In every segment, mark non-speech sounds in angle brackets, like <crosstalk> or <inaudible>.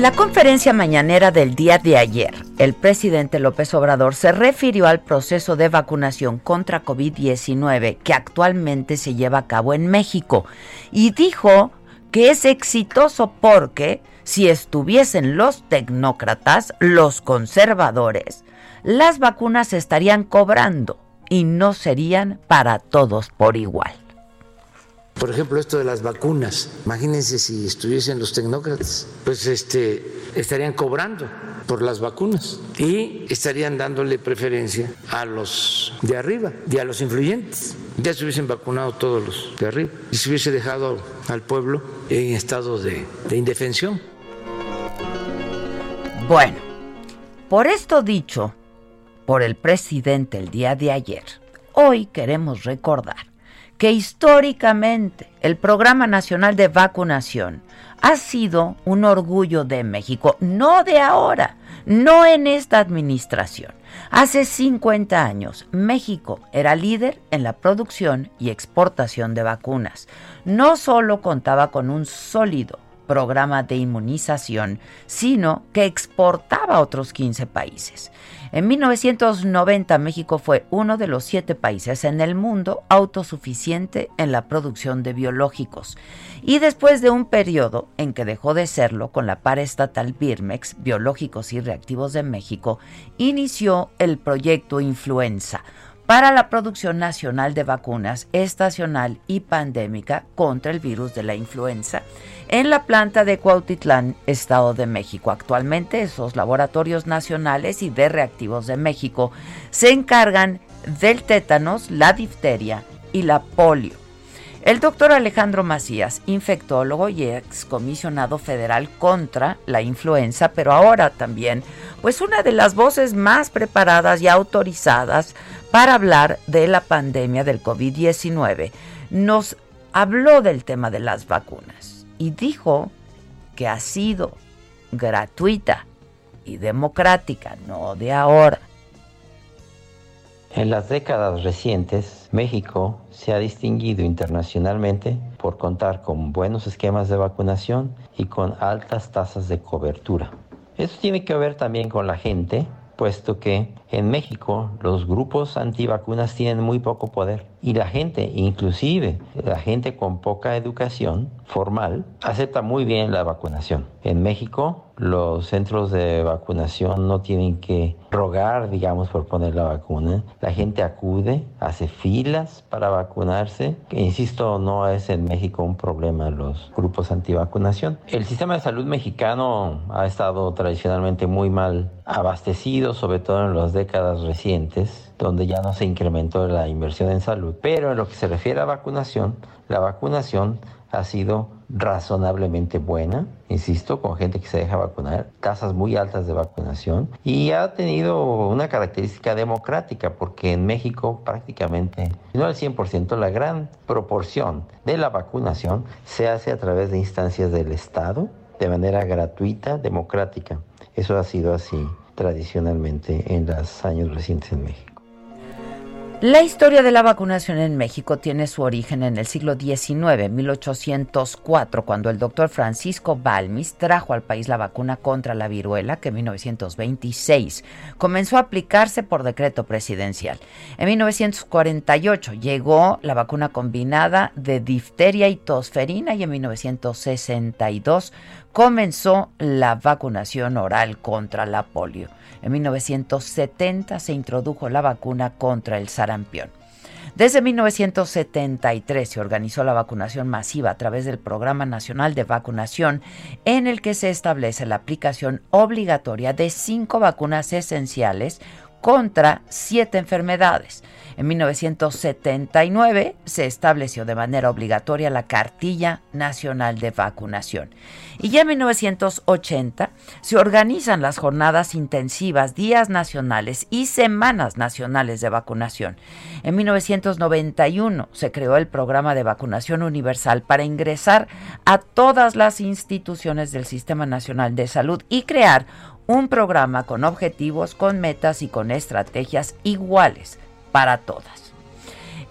En la conferencia mañanera del día de ayer, el presidente López Obrador se refirió al proceso de vacunación contra COVID-19 que actualmente se lleva a cabo en México y dijo que es exitoso porque si estuviesen los tecnócratas, los conservadores, las vacunas estarían cobrando y no serían para todos por igual. Por ejemplo, esto de las vacunas. Imagínense si estuviesen los tecnócratas, pues este estarían cobrando por las vacunas y estarían dándole preferencia a los de arriba y a los influyentes. Ya se hubiesen vacunado todos los de arriba y se hubiese dejado al pueblo en estado de, de indefensión. Bueno, por esto dicho por el presidente el día de ayer, hoy queremos recordar que históricamente el Programa Nacional de Vacunación ha sido un orgullo de México, no de ahora, no en esta administración. Hace 50 años, México era líder en la producción y exportación de vacunas. No solo contaba con un sólido programa de inmunización, sino que exportaba a otros 15 países. En 1990 México fue uno de los siete países en el mundo autosuficiente en la producción de biológicos. Y después de un periodo en que dejó de serlo con la paraestatal Birmex, Biológicos y Reactivos de México, inició el proyecto Influenza para la producción nacional de vacunas estacional y pandémica contra el virus de la influenza en la planta de Cuautitlán, Estado de México. Actualmente esos laboratorios nacionales y de reactivos de México se encargan del tétanos, la difteria y la polio. El doctor Alejandro Macías, infectólogo y excomisionado federal contra la influenza, pero ahora también, pues una de las voces más preparadas y autorizadas para hablar de la pandemia del COVID-19, nos habló del tema de las vacunas y dijo que ha sido gratuita y democrática, no de ahora. En las décadas recientes, México se ha distinguido internacionalmente por contar con buenos esquemas de vacunación y con altas tasas de cobertura. Esto tiene que ver también con la gente, puesto que en México los grupos antivacunas tienen muy poco poder y la gente, inclusive la gente con poca educación formal, acepta muy bien la vacunación. En México los centros de vacunación no tienen que rogar, digamos, por poner la vacuna. La gente acude, hace filas para vacunarse. Insisto, no es en México un problema los grupos antivacunación. El sistema de salud mexicano ha estado tradicionalmente muy mal abastecido, sobre todo en las décadas recientes, donde ya no se incrementó la inversión en salud. Pero en lo que se refiere a vacunación, la vacunación ha sido razonablemente buena, insisto, con gente que se deja vacunar, tasas muy altas de vacunación y ha tenido una característica democrática porque en México prácticamente, no al 100%, la gran proporción de la vacunación se hace a través de instancias del Estado de manera gratuita, democrática. Eso ha sido así tradicionalmente en los años recientes en México. La historia de la vacunación en México tiene su origen en el siglo XIX, 1804, cuando el doctor Francisco Balmis trajo al país la vacuna contra la viruela, que en 1926 comenzó a aplicarse por decreto presidencial. En 1948 llegó la vacuna combinada de difteria y tosferina y en 1962 comenzó la vacunación oral contra la polio. En 1970 se introdujo la vacuna contra el sarampión. Desde 1973 se organizó la vacunación masiva a través del Programa Nacional de Vacunación, en el que se establece la aplicación obligatoria de cinco vacunas esenciales contra siete enfermedades. En 1979 se estableció de manera obligatoria la Cartilla Nacional de Vacunación. Y ya en 1980 se organizan las jornadas intensivas, días nacionales y semanas nacionales de vacunación. En 1991 se creó el programa de vacunación universal para ingresar a todas las instituciones del Sistema Nacional de Salud y crear un programa con objetivos, con metas y con estrategias iguales para todas.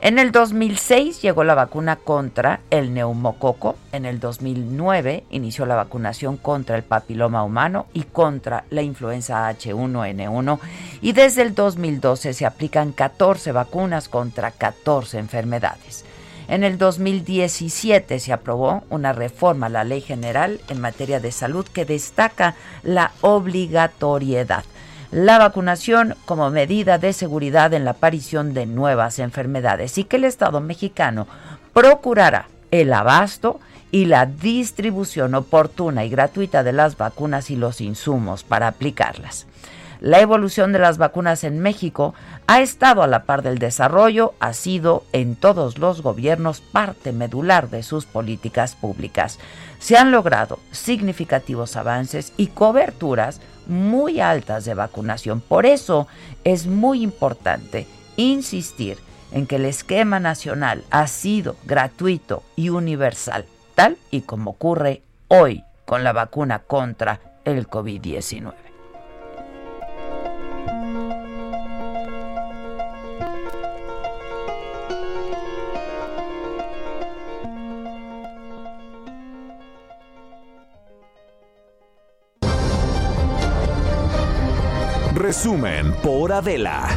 En el 2006 llegó la vacuna contra el neumococo, en el 2009 inició la vacunación contra el papiloma humano y contra la influenza H1N1 y desde el 2012 se aplican 14 vacunas contra 14 enfermedades. En el 2017 se aprobó una reforma a la Ley General en materia de salud que destaca la obligatoriedad la vacunación como medida de seguridad en la aparición de nuevas enfermedades y que el Estado mexicano procurará el abasto y la distribución oportuna y gratuita de las vacunas y los insumos para aplicarlas. La evolución de las vacunas en México ha estado a la par del desarrollo, ha sido en todos los gobiernos parte medular de sus políticas públicas. Se han logrado significativos avances y coberturas muy altas de vacunación. Por eso es muy importante insistir en que el esquema nacional ha sido gratuito y universal, tal y como ocurre hoy con la vacuna contra el COVID-19. Resumen por Adela.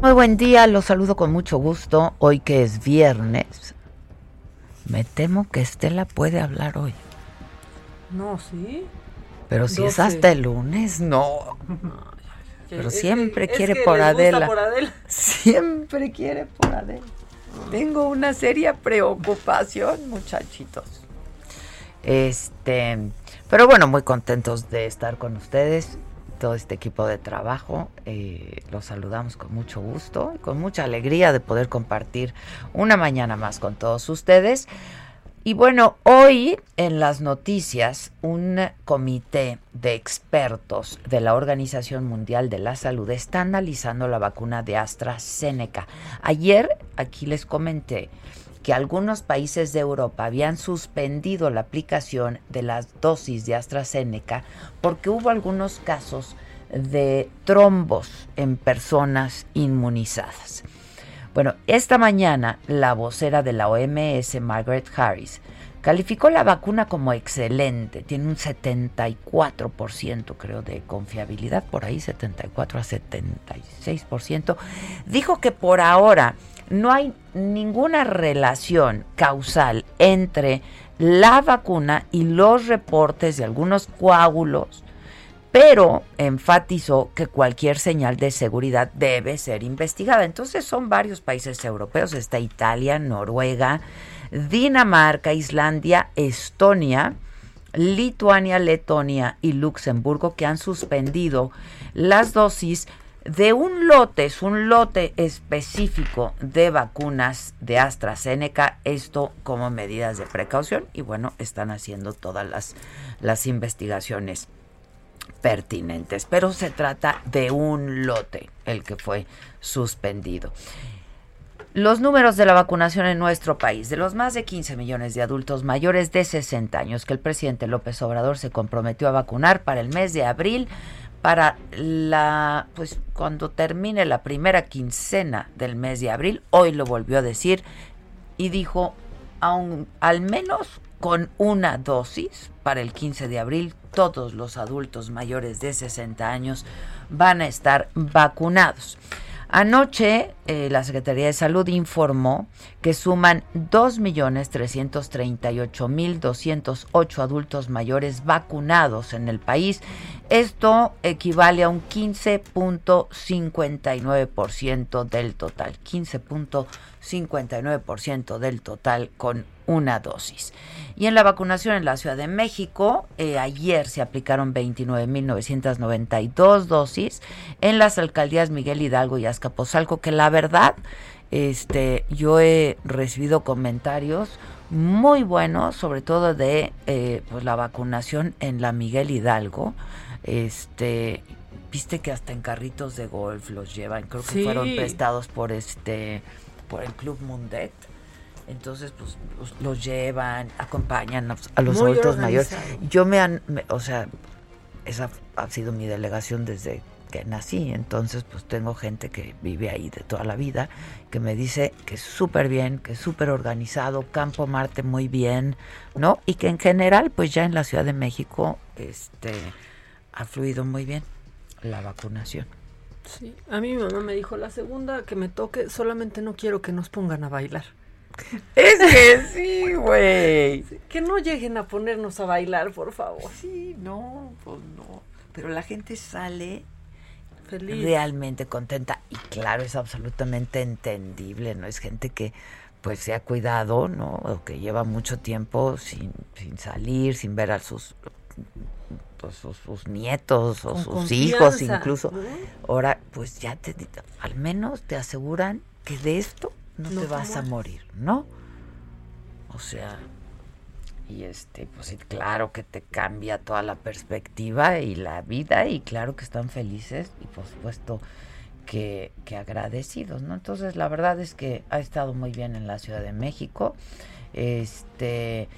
Muy buen día, los saludo con mucho gusto. Hoy que es viernes, me temo que Estela puede hablar hoy. No, sí. Pero si es hasta el lunes, no. <laughs> Pero siempre quiere por, Adela. <laughs> Siempre quiere por Adela. Tengo una seria preocupación, muchachitos. Este, pero bueno, muy contentos de estar con ustedes, todo este equipo de trabajo. Eh, los saludamos con mucho gusto y con mucha alegría de poder compartir una mañana más con todos ustedes. Y bueno, hoy en las noticias, un comité de expertos de la Organización Mundial de la Salud está analizando la vacuna de AstraZeneca. Ayer aquí les comenté que algunos países de Europa habían suspendido la aplicación de las dosis de AstraZeneca porque hubo algunos casos de trombos en personas inmunizadas. Bueno, esta mañana la vocera de la OMS, Margaret Harris, calificó la vacuna como excelente. Tiene un 74% creo de confiabilidad, por ahí 74 a 76%. Dijo que por ahora no hay ninguna relación causal entre la vacuna y los reportes de algunos coágulos pero enfatizó que cualquier señal de seguridad debe ser investigada. Entonces son varios países europeos, está Italia, Noruega, Dinamarca, Islandia, Estonia, Lituania, Letonia y Luxemburgo que han suspendido las dosis de un lote, es un lote específico de vacunas de AstraZeneca, esto como medidas de precaución y bueno, están haciendo todas las, las investigaciones pertinentes, pero se trata de un lote el que fue suspendido. Los números de la vacunación en nuestro país, de los más de 15 millones de adultos mayores de 60 años que el presidente López Obrador se comprometió a vacunar para el mes de abril, para la, pues cuando termine la primera quincena del mes de abril, hoy lo volvió a decir y dijo, aun, al menos con una dosis para el 15 de abril, todos los adultos mayores de 60 años van a estar vacunados. Anoche eh, la Secretaría de Salud informó que suman 2.338.208 adultos mayores vacunados en el país. Esto equivale a un 15.59% del total. 15.59% del total con una dosis. Y en la vacunación en la Ciudad de México, eh, ayer se aplicaron 29.992 dosis en las alcaldías Miguel Hidalgo y Azcapotzalco, que la verdad, este, yo he recibido comentarios muy buenos, sobre todo de eh, pues la vacunación en la Miguel Hidalgo. Este, viste que hasta en carritos de golf los llevan, creo que fueron prestados por este, por el Club Mundet entonces pues los, llevan, acompañan a, los adultos mayores. Yo me han, o sea, esa ha sido mi delegación desde que nací, entonces pues tengo gente que vive ahí de toda la vida, que me dice que es súper bien, que es súper organizado, Campo Marte muy bien, ¿no? Y que en general pues ya en la Ciudad de México este ha fluido muy bien la vacunación. Sí, a mí mi mamá me dijo, la segunda que me toque, solamente no quiero que nos pongan a bailar. Es que sí, güey. Que no lleguen a ponernos a bailar, por favor. Sí, no, pues no. Pero la gente sale Feliz. realmente contenta y claro, es absolutamente entendible, ¿no? Es gente que pues se ha cuidado, ¿no? O que lleva mucho tiempo sin, sin salir, sin ver a sus pues, sus, nietos o sus hijos incluso. Ahora, pues ya te al menos te aseguran que de esto no, te vas a morir, ¿no? O sea, y este, pues claro que te cambia toda la perspectiva y la vida y claro que están felices y por supuesto que, que agradecidos, ¿no? Entonces la verdad es que ha estado muy bien en la Ciudad de México. Este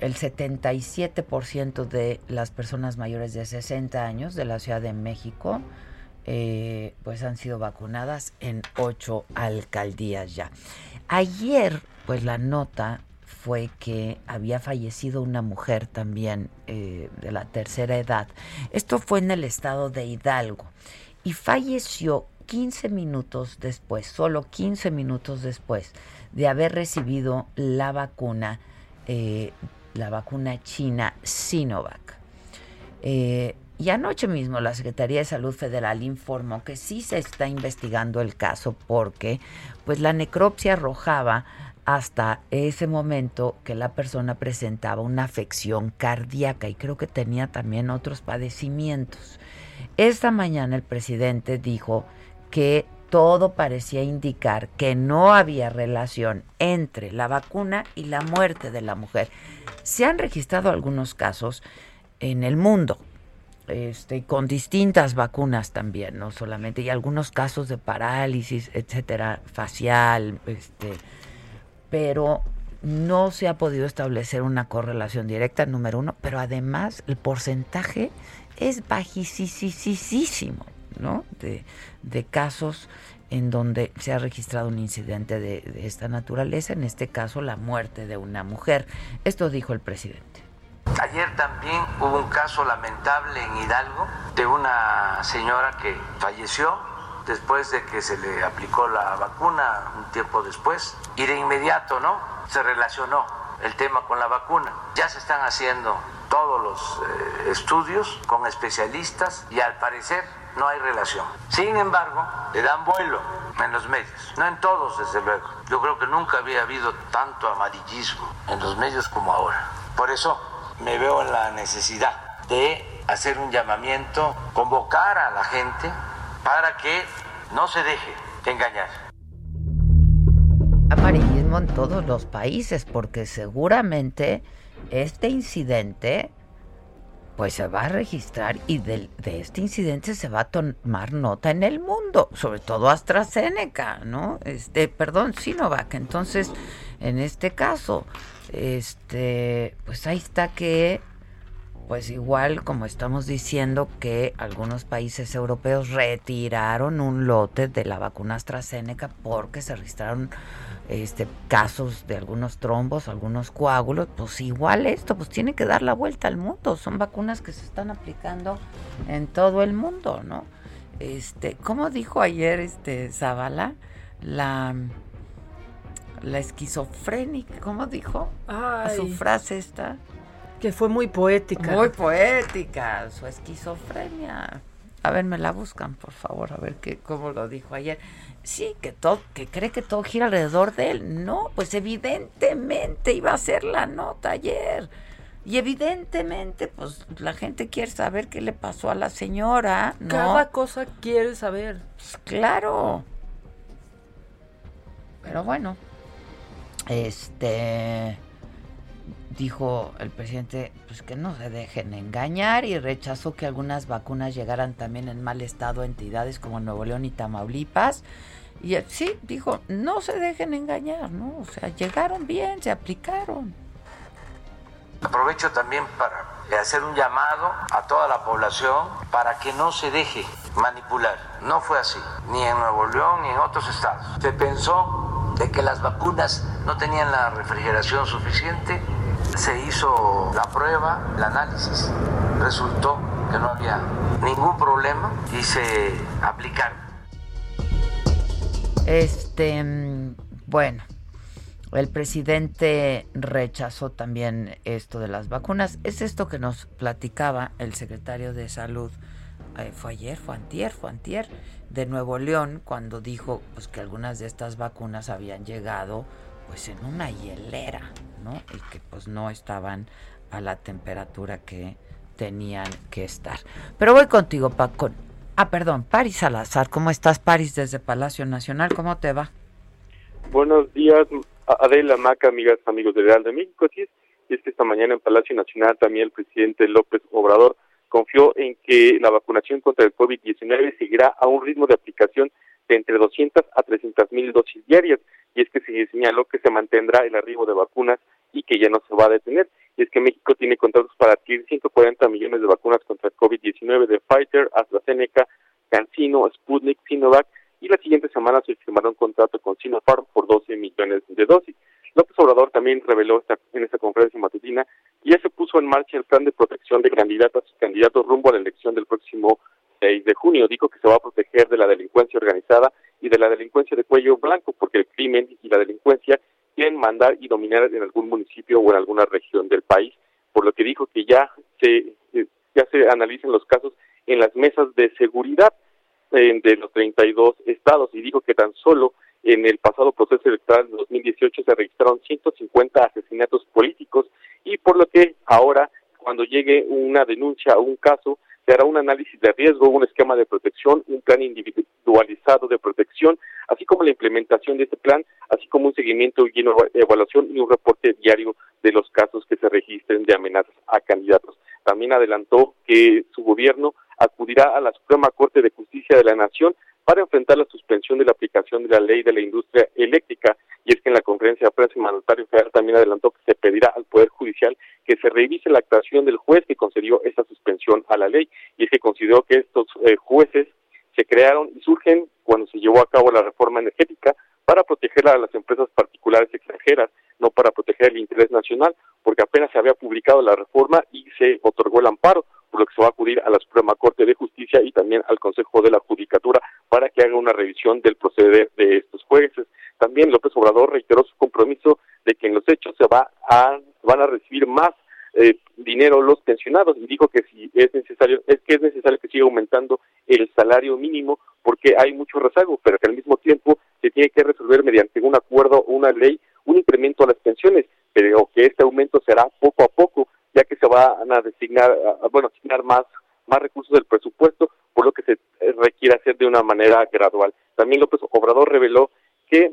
el 77% de las personas mayores de 60 años de la Ciudad de México eh, pues han sido vacunadas en ocho alcaldías ya. Ayer, pues la nota fue que había fallecido una mujer también eh, de la tercera edad. Esto fue en el estado de Hidalgo y falleció 15 minutos después, solo 15 minutos después de haber recibido la vacuna, eh, la vacuna china Sinovac. Y anoche mismo la Secretaría de Salud Federal informó que sí se está investigando el caso porque pues la necropsia arrojaba hasta ese momento que la persona presentaba una afección cardíaca y creo que tenía también otros padecimientos. Esta mañana el presidente dijo que todo parecía indicar que no había relación entre la vacuna y la muerte de la mujer. Se han registrado algunos casos en el mundo, este, con distintas vacunas también, no solamente, y algunos casos de parálisis, etcétera, facial, este, pero no se ha podido establecer una correlación directa, número uno, pero además el porcentaje es bajísimo, ¿no? De, de casos en donde se ha registrado un incidente de, de esta naturaleza, en este caso la muerte de una mujer. Esto dijo el presidente. Ayer también hubo un caso lamentable en Hidalgo de una señora que falleció después de que se le aplicó la vacuna un tiempo después y de inmediato, ¿no? Se relacionó el tema con la vacuna. Ya se están haciendo todos los eh, estudios con especialistas y al parecer no hay relación. Sin embargo, le dan vuelo en los medios, no en todos desde luego. Yo creo que nunca había habido tanto amarillismo en los medios como ahora. Por eso me veo en la necesidad de hacer un llamamiento, convocar a la gente para que no se deje engañar. Amarillismo en todos los países, porque seguramente este incidente pues se va a registrar y de, de, este incidente se va a tomar nota en el mundo, sobre todo AstraZeneca, ¿no? Este, perdón, Sinovac. Entonces, en este caso, este, pues ahí está que pues igual como estamos diciendo que algunos países europeos retiraron un lote de la vacuna AstraZeneca porque se registraron este casos de algunos trombos, algunos coágulos, pues igual esto pues tiene que dar la vuelta al mundo, son vacunas que se están aplicando en todo el mundo, ¿no? Este, como dijo ayer este Zavala, la la esquizofrénica, ¿cómo dijo? A su frase esta que fue muy poética. Muy poética, su esquizofrenia. A ver, me la buscan, por favor, a ver qué, cómo lo dijo ayer. Sí, que todo, que cree que todo gira alrededor de él. No, pues evidentemente iba a ser la nota ayer. Y evidentemente, pues la gente quiere saber qué le pasó a la señora, ¿no? Cada cosa quiere saber. Pues, claro. Pero bueno, este dijo el presidente pues que no se dejen engañar y rechazó que algunas vacunas llegaran también en mal estado a entidades como Nuevo León y Tamaulipas. Y sí, dijo, no se dejen engañar, ¿no? O sea, llegaron bien, se aplicaron. Aprovecho también para hacer un llamado a toda la población para que no se deje manipular. No fue así, ni en Nuevo León ni en otros estados. Se pensó de que las vacunas no tenían la refrigeración suficiente se hizo la prueba, el análisis, resultó que no había ningún problema y se aplicaron. Este, bueno, el presidente rechazó también esto de las vacunas. Es esto que nos platicaba el secretario de Salud. Eh, fue ayer, fue antier, fue antier, de Nuevo León, cuando dijo pues, que algunas de estas vacunas habían llegado pues en una hielera, ¿no? Y que pues no estaban a la temperatura que tenían que estar. Pero voy contigo, Paco. Ah, perdón, Paris Salazar. ¿Cómo estás, Paris, desde Palacio Nacional? ¿Cómo te va? Buenos días, Adela Maca, amigas, amigos del Real de México. Sí, y es que esta mañana en Palacio Nacional también el presidente López Obrador confió en que la vacunación contra el COVID-19 seguirá a un ritmo de aplicación de entre 200 a 300 mil dosis diarias y es que se señaló que se mantendrá el arribo de vacunas y que ya no se va a detener. Y es que México tiene contratos para adquirir 140 millones de vacunas contra el COVID-19 de Pfizer, AstraZeneca, CanSino, Sputnik, Sinovac y la siguiente semana se firmará un contrato con Sinopharm por 12 millones de dosis. López Obrador también reveló en esta conferencia matutina que ya se puso en marcha el plan de protección de candidatas y candidatos rumbo a la elección del próximo 6 de junio. Dijo que se va a proteger de la delincuencia organizada y de la delincuencia de cuello blanco, porque el crimen y la delincuencia quieren mandar y dominar en algún municipio o en alguna región del país, por lo que dijo que ya se eh, ya se analizan los casos en las mesas de seguridad eh, de los 32 estados y dijo que tan solo en el pasado proceso electoral de 2018 se registraron 150 asesinatos políticos y por lo que ahora cuando llegue una denuncia o un caso se hará un análisis de riesgo, un esquema de protección, un plan individualizado de protección, así como la implementación de este plan, así como un seguimiento y una evaluación y un reporte diario de los casos que se registren de amenazas a candidatos. También adelantó que su gobierno acudirá a la Suprema Corte de Justicia de la Nación para enfrentar la suspensión de la aplicación de la ley de la industria eléctrica. Y es que en la conferencia de prensa el mandatario federal también adelantó que se pedirá al Poder Judicial que se revise la actuación del juez que concedió esa suspensión a la ley. Y es que consideró que estos eh, jueces se crearon y surgen cuando se llevó a cabo la reforma energética para proteger a las empresas particulares extranjeras, no para proteger el interés nacional, porque apenas se había publicado la reforma y se otorgó el amparo por lo que se va a acudir a la Suprema Corte de Justicia y también al Consejo de la Judicatura para que haga una revisión del proceder de estos jueces. También López Obrador reiteró su compromiso de que en los hechos se va a van a recibir más eh, dinero los pensionados y dijo que si es necesario es que es necesario que siga aumentando el salario mínimo porque hay mucho rezago, pero que al mismo tiempo se tiene que resolver mediante un acuerdo o una ley un incremento a las pensiones, pero que este aumento será poco a poco ya que se van a designar, bueno, asignar más más recursos del presupuesto, por lo que se requiere hacer de una manera gradual. También López Obrador reveló que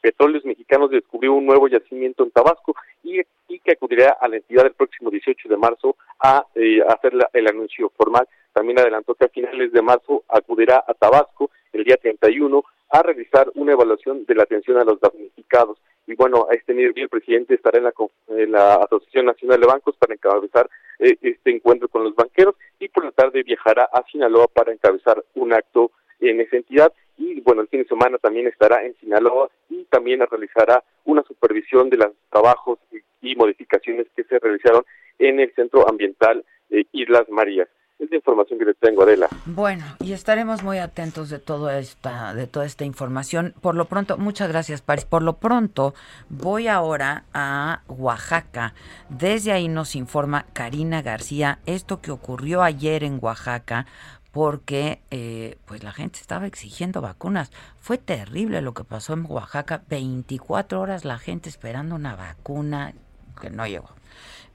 Petróleos Mexicanos descubrió un nuevo yacimiento en Tabasco y, que acudirá a la entidad el próximo 18 de marzo a eh, hacer el anuncio formal. También adelantó que a finales de marzo acudirá a Tabasco el día 31 a realizar una evaluación de la atención a los damnificados. Y bueno, a este nivel el presidente estará en la, Asociación Nacional de Bancos para encabezar eh, este encuentro con los banqueros y por la tarde viajará a Sinaloa para encabezar un acto en esa entidad y bueno, el fin de semana también estará en Sinaloa y también realizará una supervisión de los trabajos y modificaciones que se realizaron en el Centro Ambiental de Islas Marías. Información que les tengo, Adela. Bueno, y estaremos muy atentos de toda esta, de toda esta información. Por lo pronto, muchas gracias, París. Por lo pronto, voy ahora a Oaxaca. Desde ahí nos informa Karina García esto que ocurrió ayer en Oaxaca porque eh, pues la gente estaba exigiendo vacunas. Fue terrible lo que pasó en Oaxaca, 24 horas la gente esperando una vacuna que no llegó.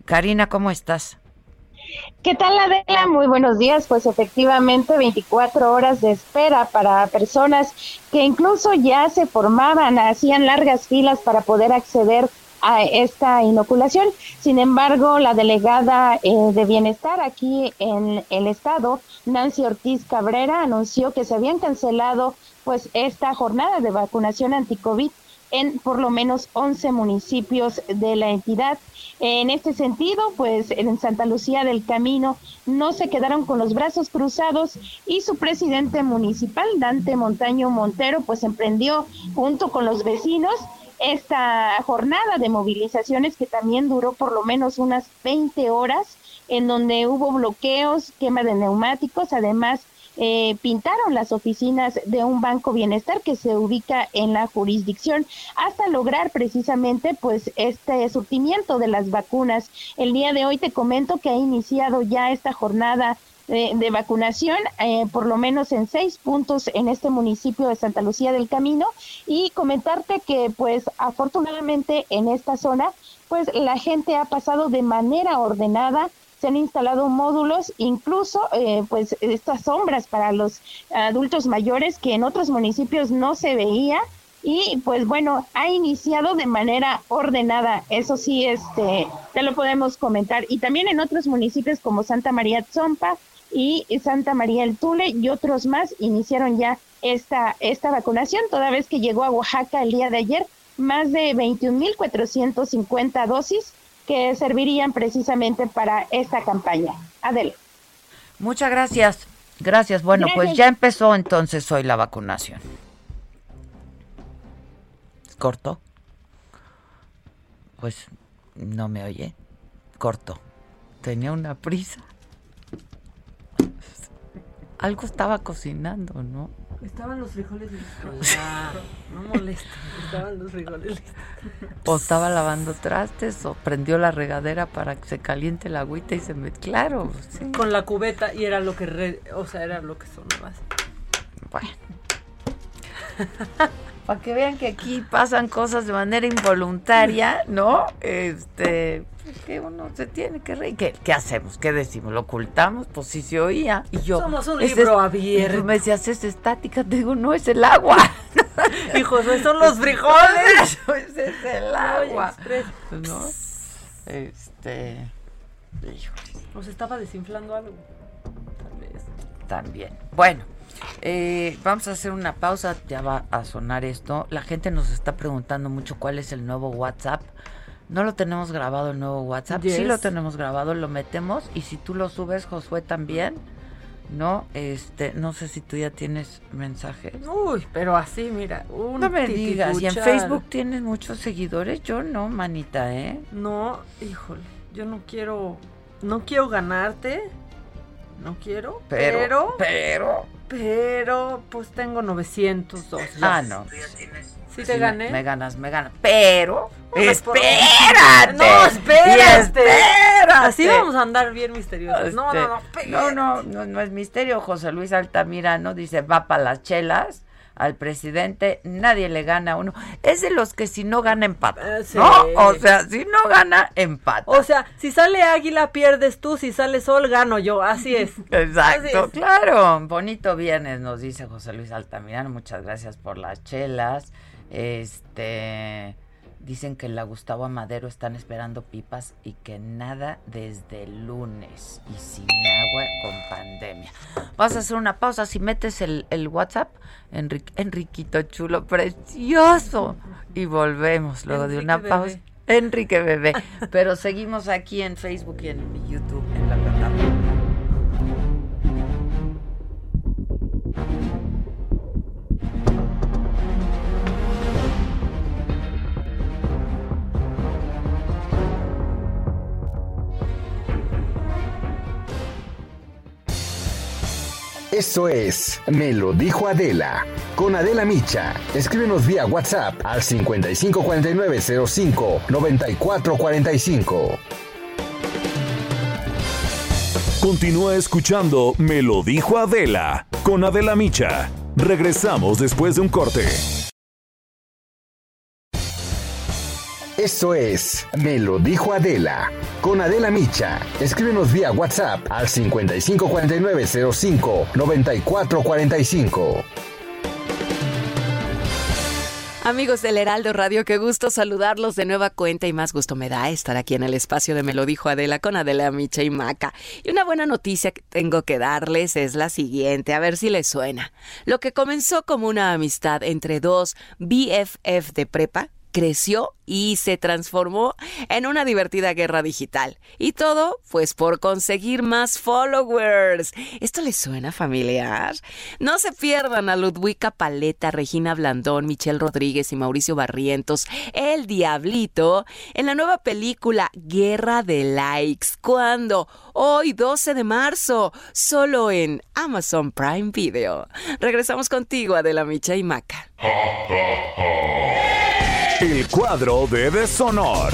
Karina, ¿cómo estás? ¿Qué tal Adela? Muy buenos días. Pues efectivamente 24 horas de espera para personas que incluso ya se formaban, hacían largas filas para poder acceder a esta inoculación. Sin embargo, la delegada eh, de bienestar aquí en el estado, Nancy Ortiz Cabrera, anunció que se habían cancelado pues esta jornada de vacunación anti-COVID en por lo menos 11 municipios de la entidad. En este sentido, pues en Santa Lucía del Camino no se quedaron con los brazos cruzados y su presidente municipal, Dante Montaño Montero, pues emprendió junto con los vecinos esta jornada de movilizaciones que también duró por lo menos unas 20 horas, en donde hubo bloqueos, quema de neumáticos, además eh, pintaron las oficinas de un banco bienestar que se ubica en la jurisdicción hasta lograr precisamente pues este surtimiento de las vacunas. El día de hoy te comento que ha iniciado ya esta jornada de, vacunación, eh, por lo menos en seis puntos en este municipio de Santa Lucía del Camino, y comentarte que pues afortunadamente en esta zona, pues la gente ha pasado de manera ordenada, se han instalado módulos, incluso eh, pues estas sombras para los adultos mayores que en otros municipios no se veía y pues bueno, ha iniciado de manera ordenada, eso sí, este, te lo podemos comentar. Y también en otros municipios como Santa María Tzompa, y Santa María el Tule y otros más iniciaron ya esta, esta vacunación, toda vez que llegó a Oaxaca el día de ayer más de 21.450 dosis que servirían precisamente para esta campaña. Adel. Muchas gracias. Gracias. Bueno, pues ya empezó entonces hoy la vacunación. ¿Corto? Pues no me oye. Corto. Tenía una prisa. Algo estaba cocinando, ¿no? Estaban los frijoles listos. <laughs> no molesta, estaban los frijoles listos. O estaba lavando trastes, o prendió la regadera para que se caliente el agüita y se me... Claro, sí. Con la cubeta, y era lo que... O sea, era lo que sonaba. Bueno. para que vean que aquí pasan cosas de manera involuntaria, ¿no? Este, que uno se tiene que reír. ¿Qué, hacemos? ¿Qué decimos? ¿Lo ocultamos? Pues si se oía. Y yo, Somos un libro abierto. me decías, es estática. Te digo, no, es el agua. <laughs> Hijos, no son los frijoles. <laughs> es el agua. ¿No? Este... Nos estaba desinflando algo. Tal vez. También. Bueno. Eh, vamos a hacer una pausa, ya va a sonar esto. La gente nos está preguntando mucho cuál es el nuevo WhatsApp. No lo tenemos grabado el nuevo WhatsApp. Sí lo tenemos grabado, lo metemos y si tú lo subes, Josué también. No, este, no sé si tú ya tienes mensajes. Uy, pero así, mira, no me digas. ¿Y en Facebook tienes muchos seguidores? Yo no, manita, ¿eh? No, híjole, yo no quiero, no quiero ganarte, no quiero, pero, pero pero, pues tengo 902. Ah, no. ¿Sí te gané? Me, ganas, me ganas. Pero, espérate. No, espérate. espérate. Así vamos a andar bien misteriosos. no, no, no, no, no, no, no es misterio. José Luis Altamirano dice, va para las chelas. al presidente, nadie le gana a uno. Es de los que si no gana empata. Eh, ¿no? O sea, si no gana, empata. O sea, si sale águila, pierdes tú, si sale sol, gano yo. Así es. <laughs> Exacto, claro. Bonito viernes, nos dice José Luis Altamirano. Muchas gracias por las chelas. Este Dicen que en la Gustavo Amadero están esperando pipas y que nada desde el lunes y sin agua con pandemia. Vas a hacer una pausa si metes el, WhatsApp, Enriquito chulo, precioso. Y volvemos luego de una pausa. Enrique Bebé. Pero seguimos aquí en Facebook y en YouTube en la plataforma. Eso es, me lo dijo Adela. Con Adela Micha. Escríbenos vía WhatsApp al 554905 9445. Continúa escuchando Me lo dijo Adela con Adela Micha. Regresamos después de un corte. Eso es, me lo dijo Adela. Con Adela Micha. Escríbenos vía WhatsApp al 5549059445. Amigos del Heraldo Radio, qué gusto saludarlos de nueva cuenta y más gusto me da estar aquí en el espacio de Me lo dijo Adela con Adela Micha y Maca. Y una buena noticia que tengo que darles es la siguiente, a ver si les suena. Lo que comenzó como una amistad entre dos BFF de prepa creció y se transformó en una divertida guerra digital. Y todo, pues por conseguir más followers. ¿Esto les suena familiar? No se pierdan a Ludwika Paleta, Regina Blandón, Michelle Rodríguez y Mauricio Barrientos, El Diablito, en la nueva película Guerra de Likes. ¿Cuándo? Hoy, 12 de marzo, solo en Amazon Prime Video. Regresamos contigo, Adela Micha y Maca. El cuadro de Deshonor.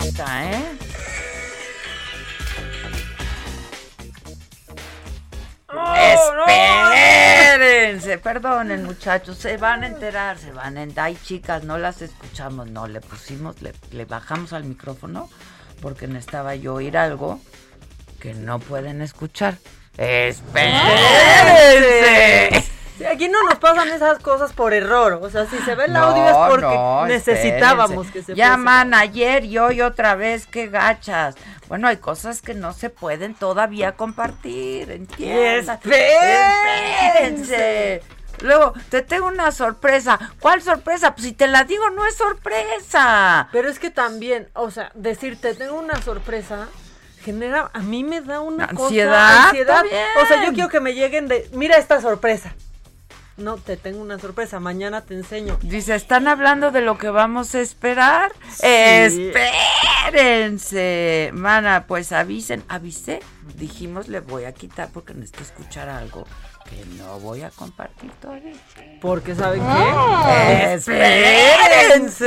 Está, ¿eh? Espérense, perdonen muchachos, se van a enterar, se van a enterar. Hay chicas, no las escuchamos, no, le pusimos, le, le bajamos al micrófono porque necesitaba yo oír algo que no pueden escuchar. ¡Espérense! aquí no nos pasan esas cosas por error. O sea, si se ve el audio es porque necesitábamos que se Llaman ayer y hoy otra vez, qué gachas. Bueno, hay cosas que no se pueden todavía compartir, ¿entiendes? ¡Espérense! Luego, te tengo una sorpresa. ¿Cuál sorpresa? Pues si te la digo, no es sorpresa. Pero es que también, o sea, decirte, tengo una sorpresa, genera, a mí me da una ansiedad. ansiedad. O sea, yo quiero que me lleguen de, mira esta sorpresa. No, te tengo una sorpresa, mañana te enseño. Dice, ¿están hablando de lo que vamos a esperar? Espérense. Mana, pues avisen, avisé. Dijimos, le voy a quitar porque necesito escuchar algo que no voy a compartir todavía. Porque, ¿saben qué? ¡Espérense!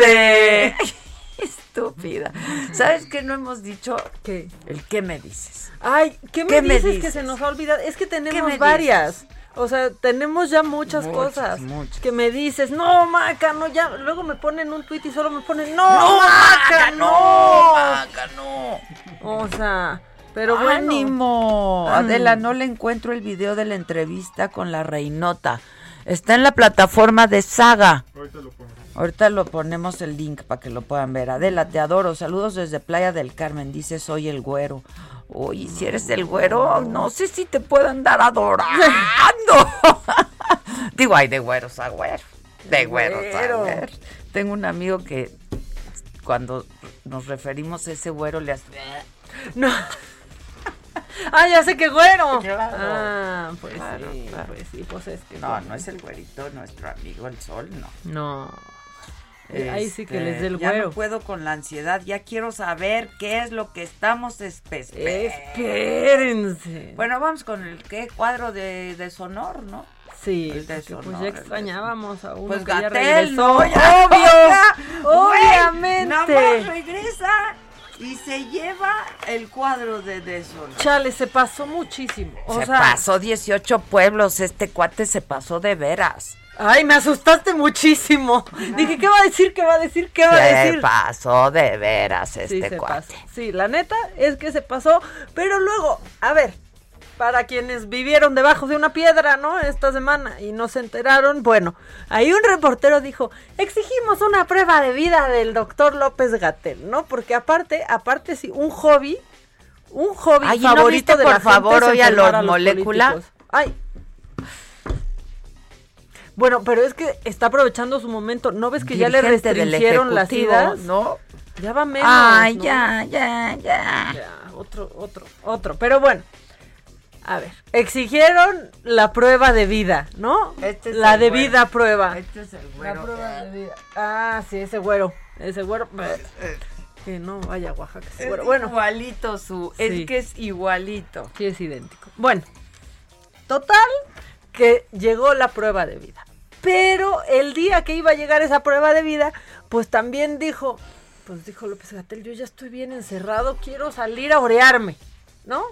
<laughs> <laughs> estúpida. ¿Sabes qué no hemos dicho? ¿Qué? El qué me dices. Ay, ¿qué me, dices, que se nos ha olvidado? Es que tenemos varias. O sea, tenemos ya muchas, cosas que me dices, no, Maca, no, ya. Luego me ponen un tweet y solo me ponen, no, Maca, no, Maca, no. O sea, pero bueno. Ánimo. Adela, no le encuentro el video de la entrevista con la reinota. Está en la plataforma de Saga. Ahorita lo pongo. Ahorita lo ponemos el link para que lo puedan ver. Adela, te adoro. Saludos desde Playa del Carmen. Dice, soy el güero. Uy, si eres el güero, no sé si te puedo andar adorando. <laughs> Digo, hay de güeros a güero. De güeros a güero. Tengo un amigo que cuando nos referimos a ese güero le hace... No. <laughs> Ah, ya sé que güero. Ah, pues sí, pues sí, pues es que. No, no es el güerito, nuestro amigo el sol, no. No. Ahí sí que les dé el güero. Ya no puedo con la ansiedad, ya quiero saber qué es lo que estamos esperando. Espérense. Bueno, vamos con el ¿qué? cuadro de, de sonor, ¿no? Sí, pues ya extrañábamos a uno pues que Gatel, no, obvio, obviamente. Nada más regresa y se lleva el cuadro de deshonor. Chale, se pasó muchísimo. se pasó 18 pueblos, este cuate se pasó de veras. Ay, me asustaste muchísimo. Dije, ¿qué va a decir? ¿Qué va a decir? ¿Qué va a decir? Se pasó de veras este cuate. Sí, la neta es que se pasó, pero luego, a ver, para quienes vivieron debajo de una piedra, ¿no? Esta semana y no se enteraron, bueno, ahí un reportero dijo, exigimos una prueba de vida del doctor López Gatel, ¿no? Porque aparte, aparte sí, un hobby, un hobby favorito de por favor, hoy a los, moléculas. Ay. Bueno, pero es que está aprovechando su momento. ¿No ves que ya le restringieron las idas? No. Ya va menos. Ay, ya, ya, ya. Ya, otro, otro, otro. Pero bueno, a ver, exigieron la prueba de vida, ¿no? Este es la debida prueba. Este es el güero. La prueba de vida. Ah, sí, ese güero. Ese güero. Que no vaya a Oaxaca. es Bueno. igualito su. Es que es igualito. Sí, es idéntico. Bueno, total, que llegó la prueba de vida. Pero el día que iba a llegar esa prueba de vida, pues también dijo, pues dijo López Gatel, yo ya estoy bien encerrado, quiero salir a orearme, ¿no?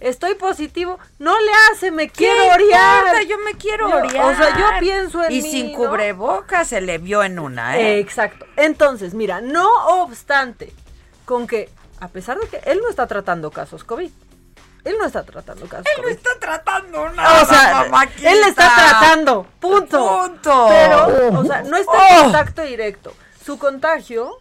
estoy positivo, no le hace, me quiero orear. yo me quiero orear. O sea, yo pienso en y sin cubrebocas se le vio en una, ¿eh? Exacto. Entonces, mira, no obstante, con que, a pesar de que él no está tratando casos COVID, él no está tratando casos Él no está tratando nada, O sea, él está tratando, punto. Punto. Pero, o sea, no está en oh. contacto directo. Su contagio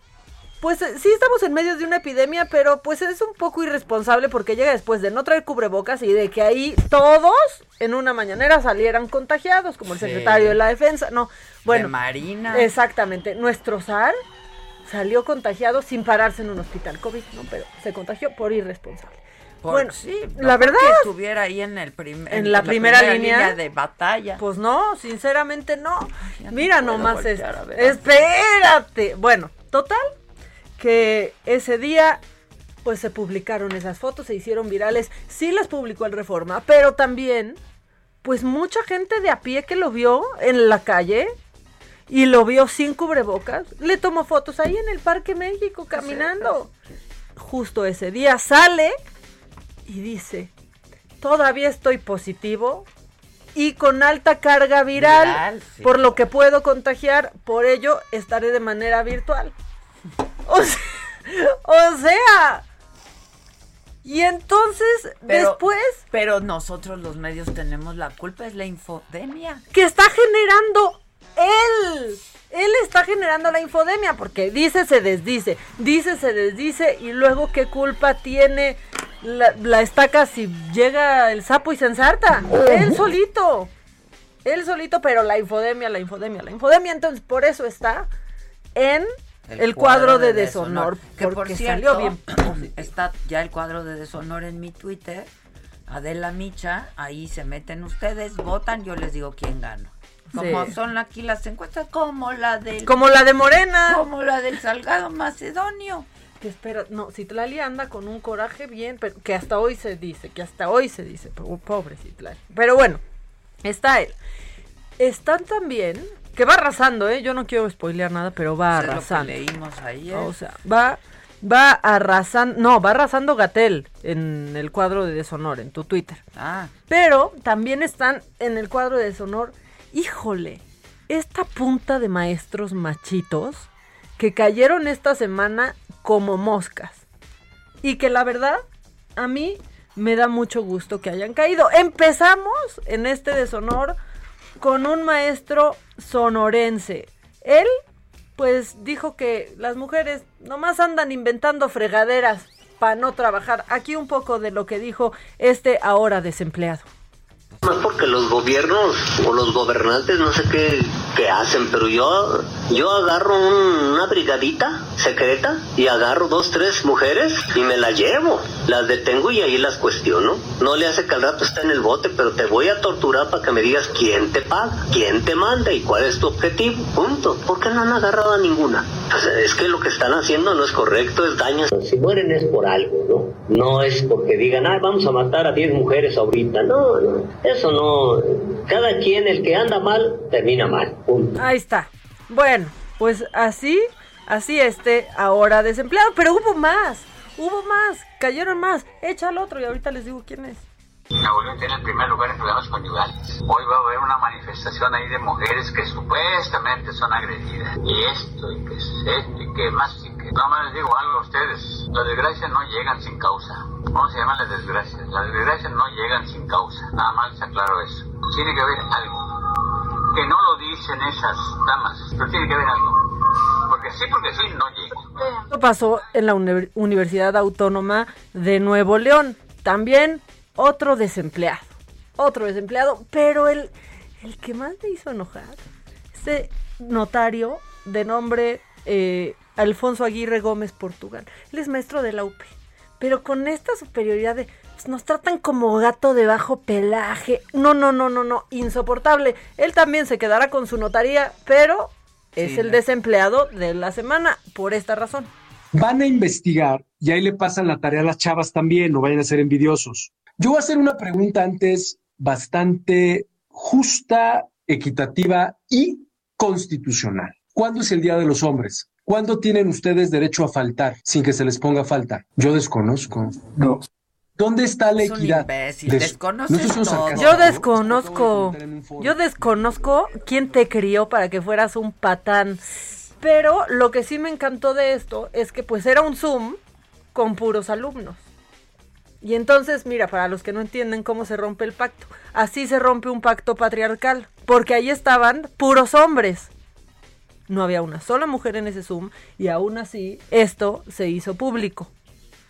pues eh, sí estamos en medio de una epidemia, pero pues es un poco irresponsable porque llega después de no traer cubrebocas y de que ahí todos en una mañanera salieran contagiados, como el secretario de la defensa, no, bueno, de Marina. Exactamente, nuestro zar salió contagiado sin pararse en un hospital COVID, ¿no? Pero se contagió por irresponsable. Bueno, sí, la verdad estuviera ahí en el en, la, primera, línea, de batalla. Pues no, sinceramente no. Mira nomás esto. Espérate. Bueno, total que ese día pues se publicaron esas fotos, se hicieron virales, sí las publicó el Reforma, pero también pues mucha gente de a pie que lo vio en la calle y lo vio sin cubrebocas, le tomó fotos ahí en el Parque México caminando. Justo ese día sale y dice, todavía estoy positivo y con alta carga viral, por lo que puedo contagiar, por ello estaré de manera virtual. <laughs> O sea, y entonces, después. Pero nosotros los medios tenemos la culpa, es la infodemia. Que está generando él. Él está generando la infodemia porque dice, se desdice, dice, se desdice y luego qué culpa tiene la, la estaca si llega el sapo y se ensarta. Él solito. Él solito, pero la infodemia, la infodemia, la infodemia. Entonces, por eso está en el, cuadro, de, deshonor, que por cierto, bien. <clears throat> Está ya el cuadro de deshonor en mi Twitter, Adela Micha, ahí se meten ustedes, votan, yo les digo quién gano. Como son aquí las encuestas, como la del... Como la de Morena. Como la del Salgado Macedonio. Que espera, no, Citlali anda con un coraje bien, pero que hasta hoy se dice, que hasta hoy se dice, pobre Citlali. Pero bueno, está él. Están también que va arrasando, ¿eh? Yo no quiero spoilear nada, pero va arrasando. Lo que leímos ayer. O sea, va, va arrasando. No, va arrasando Gatel en el cuadro de deshonor, en tu Twitter. Ah. Pero también están en el cuadro de deshonor. Híjole, esta punta de maestros machitos que cayeron esta semana como moscas. Y que la verdad, a mí me da mucho gusto que hayan caído. Empezamos en este deshonor con un maestro sonorense. Él, pues, dijo que las mujeres nomás andan inventando fregaderas para no trabajar. Aquí un poco de lo que dijo este ahora desempleado. No es porque los gobiernos o los gobernantes no sé qué, qué hacen, pero yo, yo agarro una brigadita secreta y agarro dos, tres mujeres y me las llevo. Las detengo y ahí las cuestiono. No le hace que al rato esté en el bote, pero te voy a torturar para que me digas quién te paga, quién te manda y cuál es tu objetivo. Punto. ¿Por qué no han agarrado a ninguna? Pues es que lo que están haciendo no es correcto, es daño. Si mueren es por algo, ¿no? No es porque digan, ah, vamos a matar a 10 mujeres ahorita. No, no. Eso no. Cada quien, el que anda mal, termina mal. Ahí está. Bueno, pues así, así este ahora desempleado, pero hubo más, hubo más, cayeron más, echa al otro y ahorita les digo quién es. León tiene el primer lugar en problemas conyugales. Hoy va a haber una manifestación ahí de mujeres que supuestamente son agredidas. Y esto, y que esto, y que más, y que... No más les digo algo a ustedes. Las desgracias no llegan sin causa. ¿Cómo se llaman las desgracias? Las desgracias no llegan sin causa. Nada más les aclaro eso. Tiene que haber algo. Que no lo dicen esas damas, pero tiene que haber algo. Porque sí, porque sí, no llega. Esto pasó en la Universidad Autónoma de Nuevo León. También otro desempleado, otro desempleado, pero el, el que más me hizo enojar, este notario de nombre eh, Alfonso Aguirre Gómez Portugal, él es maestro de la UP, pero con esta superioridad de pues, nos tratan como gato de bajo pelaje, no, no, no, no, no, insoportable, él también se quedará con su notaría, pero es el desempleado de la semana por esta razón. Van a investigar y ahí le pasan la tarea a las chavas también, no vayan a ser envidiosos. Yo voy a hacer una pregunta antes bastante justa, equitativa y constitucional. ¿Cuándo es el Día de los Hombres? ¿Cuándo tienen ustedes derecho a faltar sin que se les ponga falta? Yo desconozco. No. ¿Dónde está la equidad? Yo desconozco. Yo desconozco quién te crió para que fueras un patán. Pero lo que sí me encantó de esto es que pues era un Zoom con puros alumnos. Y entonces, mira, para los que no entienden cómo se rompe el pacto, así se rompe un pacto patriarcal, porque ahí estaban puros hombres. No había una sola mujer en ese Zoom y aún así esto se hizo público.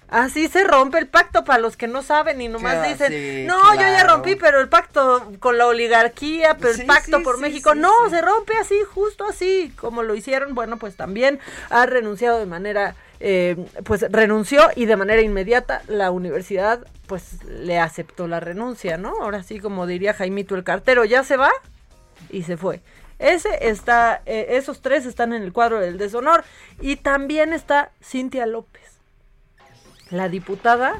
Así se rompe el pacto para los que no saben y nomás dicen, no, yo ya rompí, pero el pacto con la oligarquía, pero el pacto por México, no, se rompe así, justo así, como lo hicieron, bueno, pues también ha renunciado de manera eh, pues renunció y de manera inmediata la universidad pues le aceptó la renuncia, ¿no? Ahora sí, como diría Jaimito el cartero, ya se va y se fue. Ese está, eh, esos tres están en el cuadro del deshonor y también está Cintia López, la diputada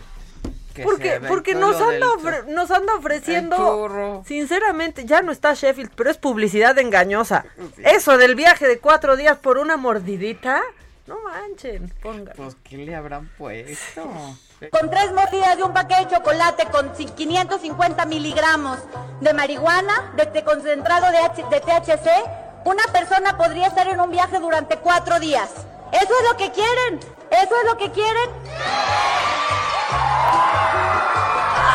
porque, porque nos anda, nos anda ofreciendo, sinceramente, ya no está Sheffield, pero es publicidad engañosa. Eso del viaje de cuatro días por una mordidita, no manchen, pongan. Pues, ¿qué le habrán puesto? Con tres mordidas de un paquete de chocolate con 550 miligramos de marihuana, de concentrado de, de THC, una persona podría estar en un viaje durante cuatro días. ¿Eso es lo que quieren? ¿Eso es lo que quieren?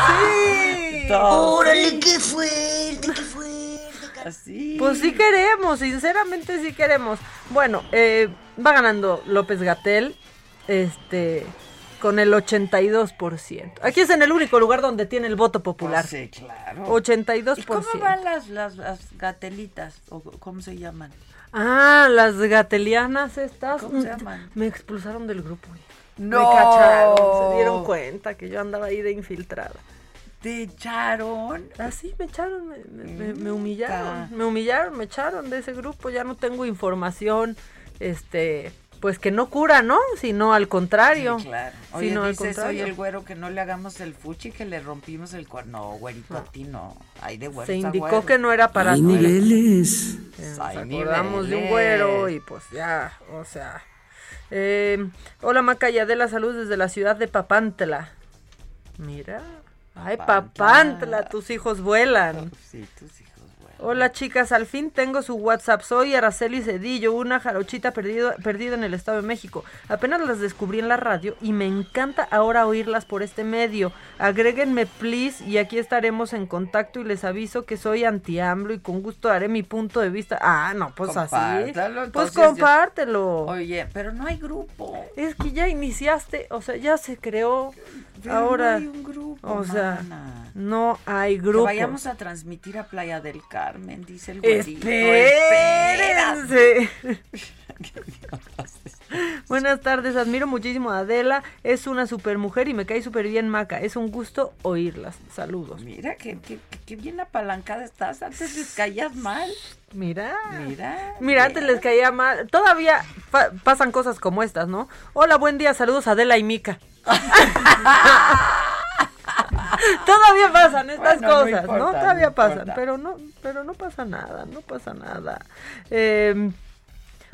¡Sí! ¡Órale, qué fuerte, qué fuerte! Pues sí queremos, sinceramente sí queremos. Bueno, eh, va ganando López Gatel, este, con el 82%. Aquí es en el único lugar donde tiene el voto popular. Pues sí, claro. 82%. ¿Y cómo van las, las, gatelitas? ¿O cómo se llaman? Ah, las gatelianas estas. ¿Cómo se llaman? Me expulsaron del grupo. No. Me cacharon, se dieron cuenta que yo andaba ahí de infiltrada. ¿Te echaron? Así ah, me echaron, me, me, humillaron, me humillaron, me echaron de ese grupo, ya no tengo información, este, pues que no cura, ¿no? Sino al contrario. Sí, claro. Oye, sino al contrario. el güero que no le hagamos el fuchi, que le rompimos el cuerno. No, güerito, a ti no. Hay de güero. Se indicó que no era para Hay niveles. Nos acordamos de un güero y pues ya, o sea. Eh, hola Maca y Adela, salud desde la ciudad de Papantla. Mira. Ay, papantla, tus hijos vuelan. Sí, tus hijos vuelan. Hola chicas, al fin tengo su WhatsApp. Soy Araceli Cedillo, una jarochita perdido, perdida en el Estado de México. Apenas las descubrí en la radio y me encanta ahora oírlas por este medio. Agréguenme, please, y aquí estaremos en contacto y les aviso que soy anti-AMLO y con gusto daré mi punto de vista. Ah, no, pues así. Pues compártelo. Oye, pero no hay grupo. Es que ya iniciaste, o sea, ya se creó Ahora, no hay un grupo. O sea, no hay grupo. vayamos a transmitir a Playa del Carmen, dice el güerito. Espérense. <laughs> Buenas tardes, admiro muchísimo a Adela, es una super mujer y me cae súper bien Maca, es un gusto oírlas, saludos. Mira, qué, qué, bien apalancada estás, antes les caías mal. Mira, mira, mira, antes les caía mal, todavía pasan cosas como estas, ¿no? Hola, buen día, saludos a Adela y Mica. <laughs> Todavía pasan estas cosas, no, Todavía pasan, pero no, pero no pasa nada, no pasa nada. Em,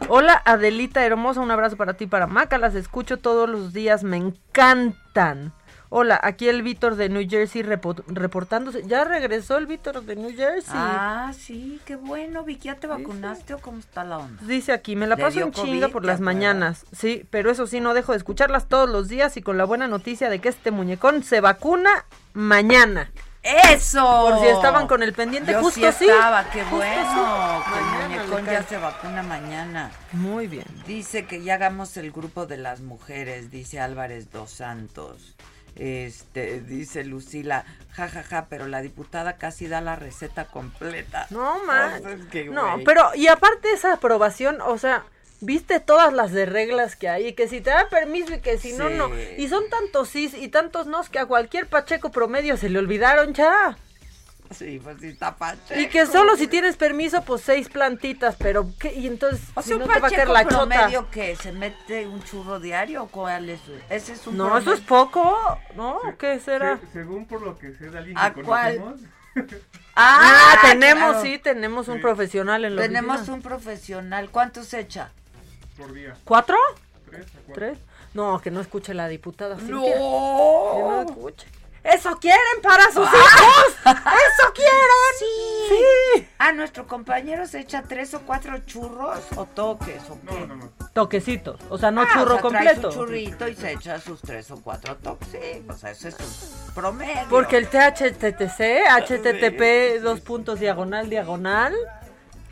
Hola Adelita hermosa, un abrazo para ti, para Maca, las escucho todos los días, me encantan. Hola, aquí el Víctor de New Jersey reportándose. Ya regresó el Víctor de New Jersey. Ah, sí, qué bueno. Vicky, ¿ya te vacunaste o cómo está la onda? Dice aquí, me la paso en chinga por las mañanas. Sí, pero eso sí, no dejo de escucharlas todos los días y con la buena noticia de que este muñecón se vacuna mañana. ¡Eso! Por si estaban con el pendiente, Yo justo sí estaba, qué bueno. Que el muñecón ya se vacuna mañana. Muy bien. Dice que ya hagamos el grupo de las mujeres, dice Álvarez Dos Santos. Este, dice Lucila, jajaja, ja, ja, pero la diputada casi da la receta completa. No, más. no, pero, y aparte esa aprobación, o sea, viste todas las de reglas que hay, y que si te da permiso y que si no, no. Y son tantos sí y tantos no que a cualquier pacheco promedio se le olvidaron ya. Sí, pues sí está pacheco. Y que solo si tienes permiso, pues seis plantitas, pero ¿qué? Y entonces, o sea, si no te va a caer la promedio que se mete un churro diario o cuál es? Ese es un No, eso es poco, ¿no? ¿Qué será? según por lo que sé de alguien ¿A que cuál? <laughs> Ah, ah, tenemos, sí, tenemos un profesional en la Tenemos un profesional. ¿Cuántos echa? Por día. ¿Cuatro? Tres, cuatro. ¿Tres? No, que no escuche la diputada. No. Que no escuche. ¡Eso quieren para sus ah. hijos! <laughs> ¡Eso quieren! Sí. sí. Ah, nuestro compañero se echa tres o cuatro churros o toques o qué? No, no, no. Toquecitos. O sea, no ah, churro o sea, completo. Trae su churrito y se echa sus tres o cuatro toques. Sí, o sea, eso es un promedio. Porque el THTTC, HTTP, dos puntos diagonal, diagonal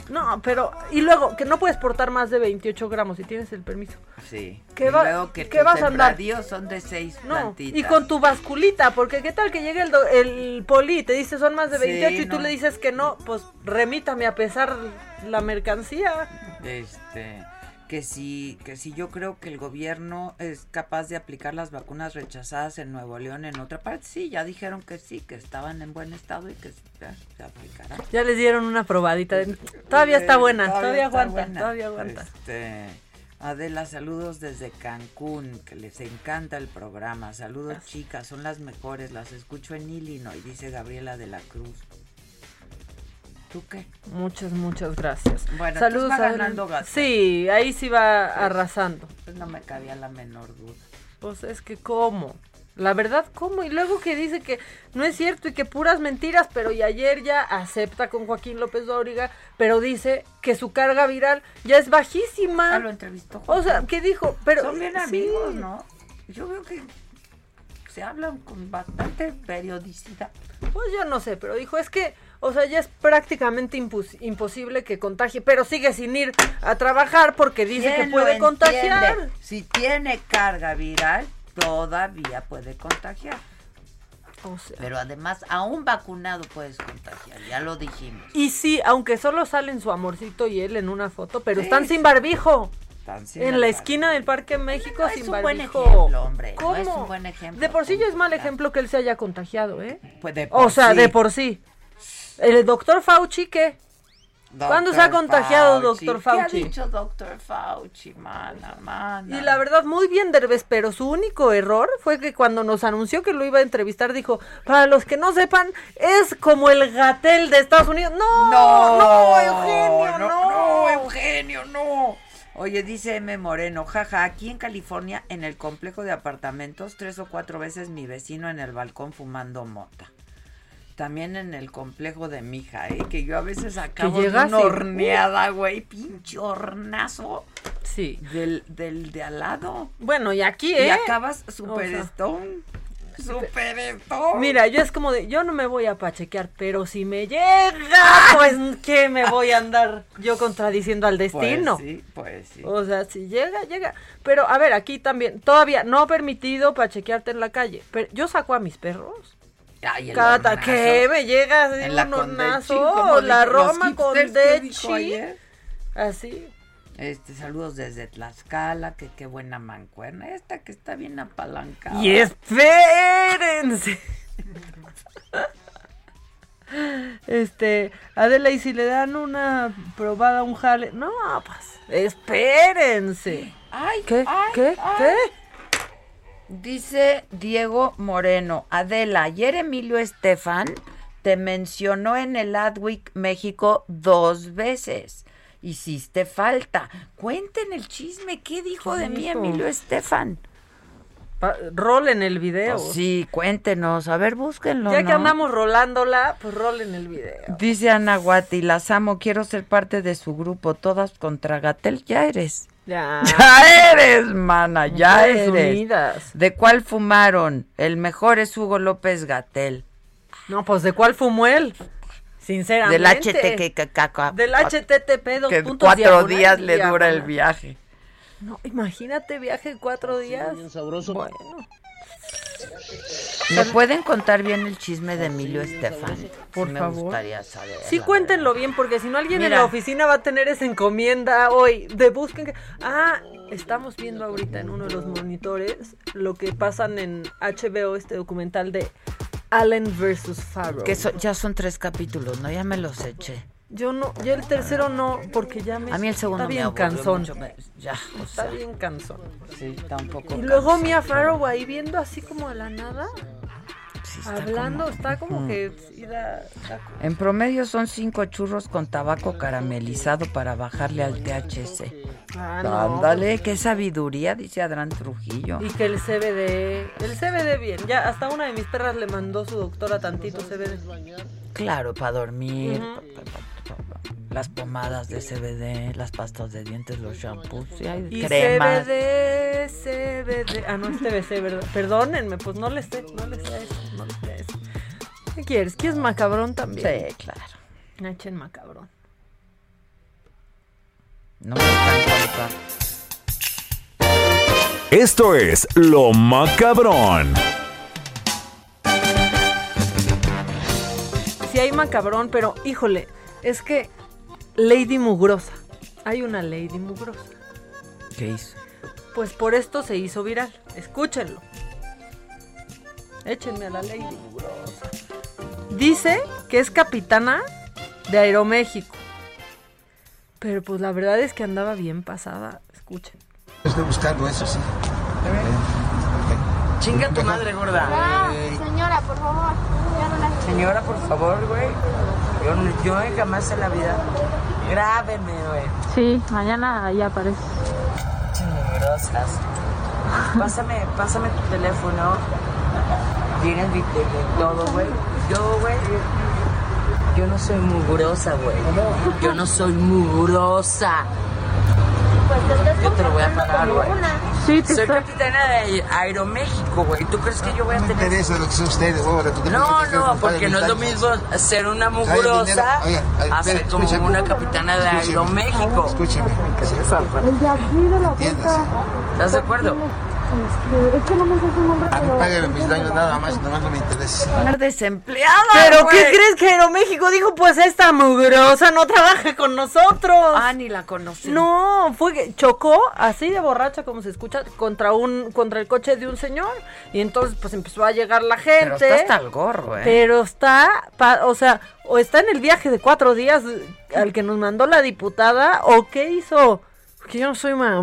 no, pero, y luego, que no puedes portar más de 28 gramos si tienes el permiso. Sí. ¿Qué, y luego que ¿qué vas a andar? son de 6 no, Y con tu basculita, porque qué tal que llegue el, el poli y te dice son más de 28 y tú le dices que no, pues remítame a pesar la mercancía. Este que si, que si yo creo que el gobierno es capaz de aplicar las vacunas rechazadas en Nuevo León en otra parte, sí, ya dijeron que sí, que estaban en buen estado y que ya, se aplicarán. Ya les dieron una probadita. Todavía está buena, todavía, aguanta, todavía aguanta. Este, Adela, saludos desde Cancún, que les encanta el programa. Saludos chicas, son las mejores, las escucho en Illinois, dice Gabriela de la Cruz. ¿Tú qué? Muchas, muchas gracias. Bueno, Saludos a ganando Sí, ahí sí va arrasando. Pues no me cabía la menor duda. Pues es que cómo. La verdad, ¿cómo? Y luego que dice que no es cierto y que puras mentiras, pero y ayer ya acepta con Joaquín López Dóriga, pero dice que su carga viral ya es bajísima. Ah, lo entrevistó. O sea, ¿qué dijo? Pero, Son bien amigos, ¿no? Yo veo que se hablan con bastante periodicidad. Pues yo no sé, pero dijo, es que o sea, ya es prácticamente imposible que contagie, pero sigue sin ir a trabajar porque dice que puede contagiar. Si tiene carga viral, todavía puede contagiar. O sea, pero además, aún vacunado puedes contagiar, ya lo dijimos. Y sí, aunque solo salen su amorcito y él en una foto, pero están sin barbijo. en la esquina del Parque México sin es un Buen ejemplo, hombre. No es un buen ejemplo. De por sí ya es mal ejemplo que él se haya contagiado, ¿eh? Pues o sea, de por sí. ¿El doctor Fauci qué? ¿Cuándo se ha contagiado doctor Fauci? ¿Qué ha dicho doctor Fauci, mana, mana? Y la verdad, muy bien, Derbez, pero su único error fue que cuando nos anunció que lo iba a entrevistar, dijo, para los que no sepan, es como el gatel de Estados Unidos. No, no, Eugenio, no. No, Eugenio, no. Oye, dice M. Moreno, jaja, aquí en California, en el complejo de apartamentos, tres o cuatro veces mi vecino en el balcón fumando mota también en el complejo de mi hija, ¿eh? que yo a veces acabo de una horneada, güey, pinche hornazo. Sí. Del, del de al lado. Bueno, y aquí, ¿eh? Y acabas super stone. Super stone. Mira, yo es como de, yo no me voy a pachequear, pero si me llega, pues, ¿qué me voy a andar yo contradiciendo al destino? Pues sí, pues sí. O sea, si llega, llega. Pero, a ver, aquí también, todavía no permitido pachequearte en la calle. Pero yo saco a mis perros Ay, Cada ¿qué me llega así un hornazo? La Roma con Dechi. Así. Este, saludos desde Tlaxcala, que qué buena mancuerna. Esta que está bien apalancada. Y espérense. este, Adela, y si le dan una probada, un jale. No, pues, espérense. Ay, ¿Qué? Ay, ¿Qué? ¿Qué? Dice Diego Moreno, Adela, ayer Emilio Estefan te mencionó en el Adweek México dos veces. hiciste falta. Cuenten el chisme. ¿Qué dijo de mí Emilio Estefan? rol en el video. Pues sí, cuéntenos. A ver, búsquenlo. Ya que andamos rolándola, pues rol en el video. Dice Ana Guati, las amo, quiero ser parte de su grupo. Todas contra Gatel, ya eres. Ya. <laughs> Ya eres, mana, ya eres. ¿De cuál fumaron? El mejor es Hugo López Gatel. No, pues ¿de cuál fumó él? Sinceramente. Del HTTP. Del HTTP Que cuatro días le dura el viaje. No, imagínate viaje cuatro días. Bien sabroso. Bueno. ¿Me pueden contar bien el chisme de Emilio Estefan? Por Sí me favor. gustaría saber. Sí, cuéntenlo bien, porque si no alguien en la oficina va a tener esa encomienda hoy. De busquen que... Ah, estamos viendo ahorita en uno de los monitores lo que pasan en HBO, este documental de Allen versus Farrow. Que so- ya son tres capítulos, ¿no? Ya me los eché. Yo no, yo el tercero no, porque ya me A mí el segundo está me bien aburrió cansón. mucho, me- ya, o está sea. bien cansón. Sí, está un poco Y luego cansón. Mia Farrow ahí viendo así como a la nada, está hablando, como- está como que En promedio son cinco churros con tabaco caramelizado para bajarle al THC. Ah, no. Ándale, qué sabiduría, dice Adrián Trujillo. Y que el CBD, el CBD bien, ya hasta una de mis perras le mandó su doctora tantito CBD. Claro, para dormir, Ujú. pa- pa- pa- pa- las pomadas de CBD, las pastas de dientes, los shampoos, sí hay Y cremas. CBD, CBD, ah no es TBC, ¿verdad? Perdónenme, pues no le sé, no le sé eso, no le sé eso. ¿Qué quieres? ¿Quieres macabrón también? Sí, claro. Echen macabrón. No me dejan contar. Esto es Lo Macabrón. Sí hay macabrón, pero híjole, es que Lady Mugrosa, hay una Lady Mugrosa. ¿Qué hizo? Pues por esto se hizo viral. Escúchenlo. Échenme a la Lady Mugrosa. Dice que es capitana de Aeroméxico. Pero pues la verdad es que andaba bien pasada. Escuchen. Estoy buscando eso, sí. Chinga tu madre gorda. señora, por favor. Señora, por favor, güey. Yo, yo jamás en la vida. Grábenme, güey. Sí, mañana ya aparece. Chingrosas. Pásame, pásame tu teléfono. Tienes mi teléfono, todo, güey. Yo, güey. Yo no soy mugrosa, güey. Yo no soy mugrosa. Yo te lo voy a pagar, güey. Sí, te Soy estoy- capitana de Aeroméxico, güey. ¿Tú crees que yo voy a No me tener interesa lo que son ustedes, huevo, que tú te No, no, porque no es lo mismo ser una ¿Sabe el mugrosa ay, a ser como una capitana de Escúcheme. Aeroméxico. Escúcheme. El de aquí de la Entiéndase. puerta. ¿Estás de acuerdo? Este, es que no me sé su nombre, A mí pero... mis daños nada más, nomás no me interesa. Estar desempleada. ¿Pero güey. qué crees que Aeroméxico dijo? Pues esta mugrosa no trabaja con nosotros. Ah, ni la conocí. No, fue que chocó así de borracha como se escucha contra un contra el coche de un señor y entonces pues empezó a llegar la gente. Pero está hasta el gorro, ¿eh? Pero está, pa- o sea, o está en el viaje de cuatro días al que nos mandó la diputada o qué hizo. Porque yo no soy una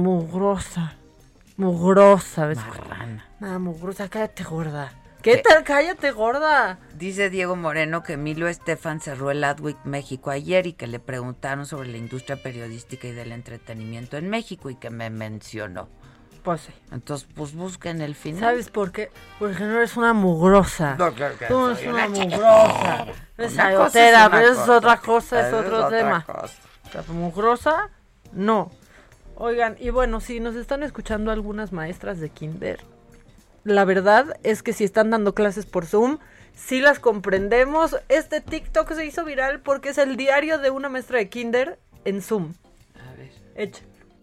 mugrosa, ¿ves? Marrana. Nada, mugrosa, cállate gorda. ¿Qué tal? Cállate gorda. Dice Diego Moreno que Emilio Estefan cerró el Adweek México ayer y que le preguntaron sobre la industria periodística y del entretenimiento en México y que me mencionó. Pues sí. Entonces, pues busquen el final. ¿Sabes por qué? Porque no eres una mugrosa. No, claro que Tú no eres una una mugrosa. Eres Una cosa ayotera, es una pero eso es otra cosa, es otro tema. cosa. Sea, mugrosa, no. Oigan, y bueno, si nos están escuchando algunas maestras de kinder, la verdad es que si están dando clases por Zoom, sí las comprendemos. Este TikTok se hizo viral porque es el diario de una maestra de kinder en Zoom. A ver. Echa.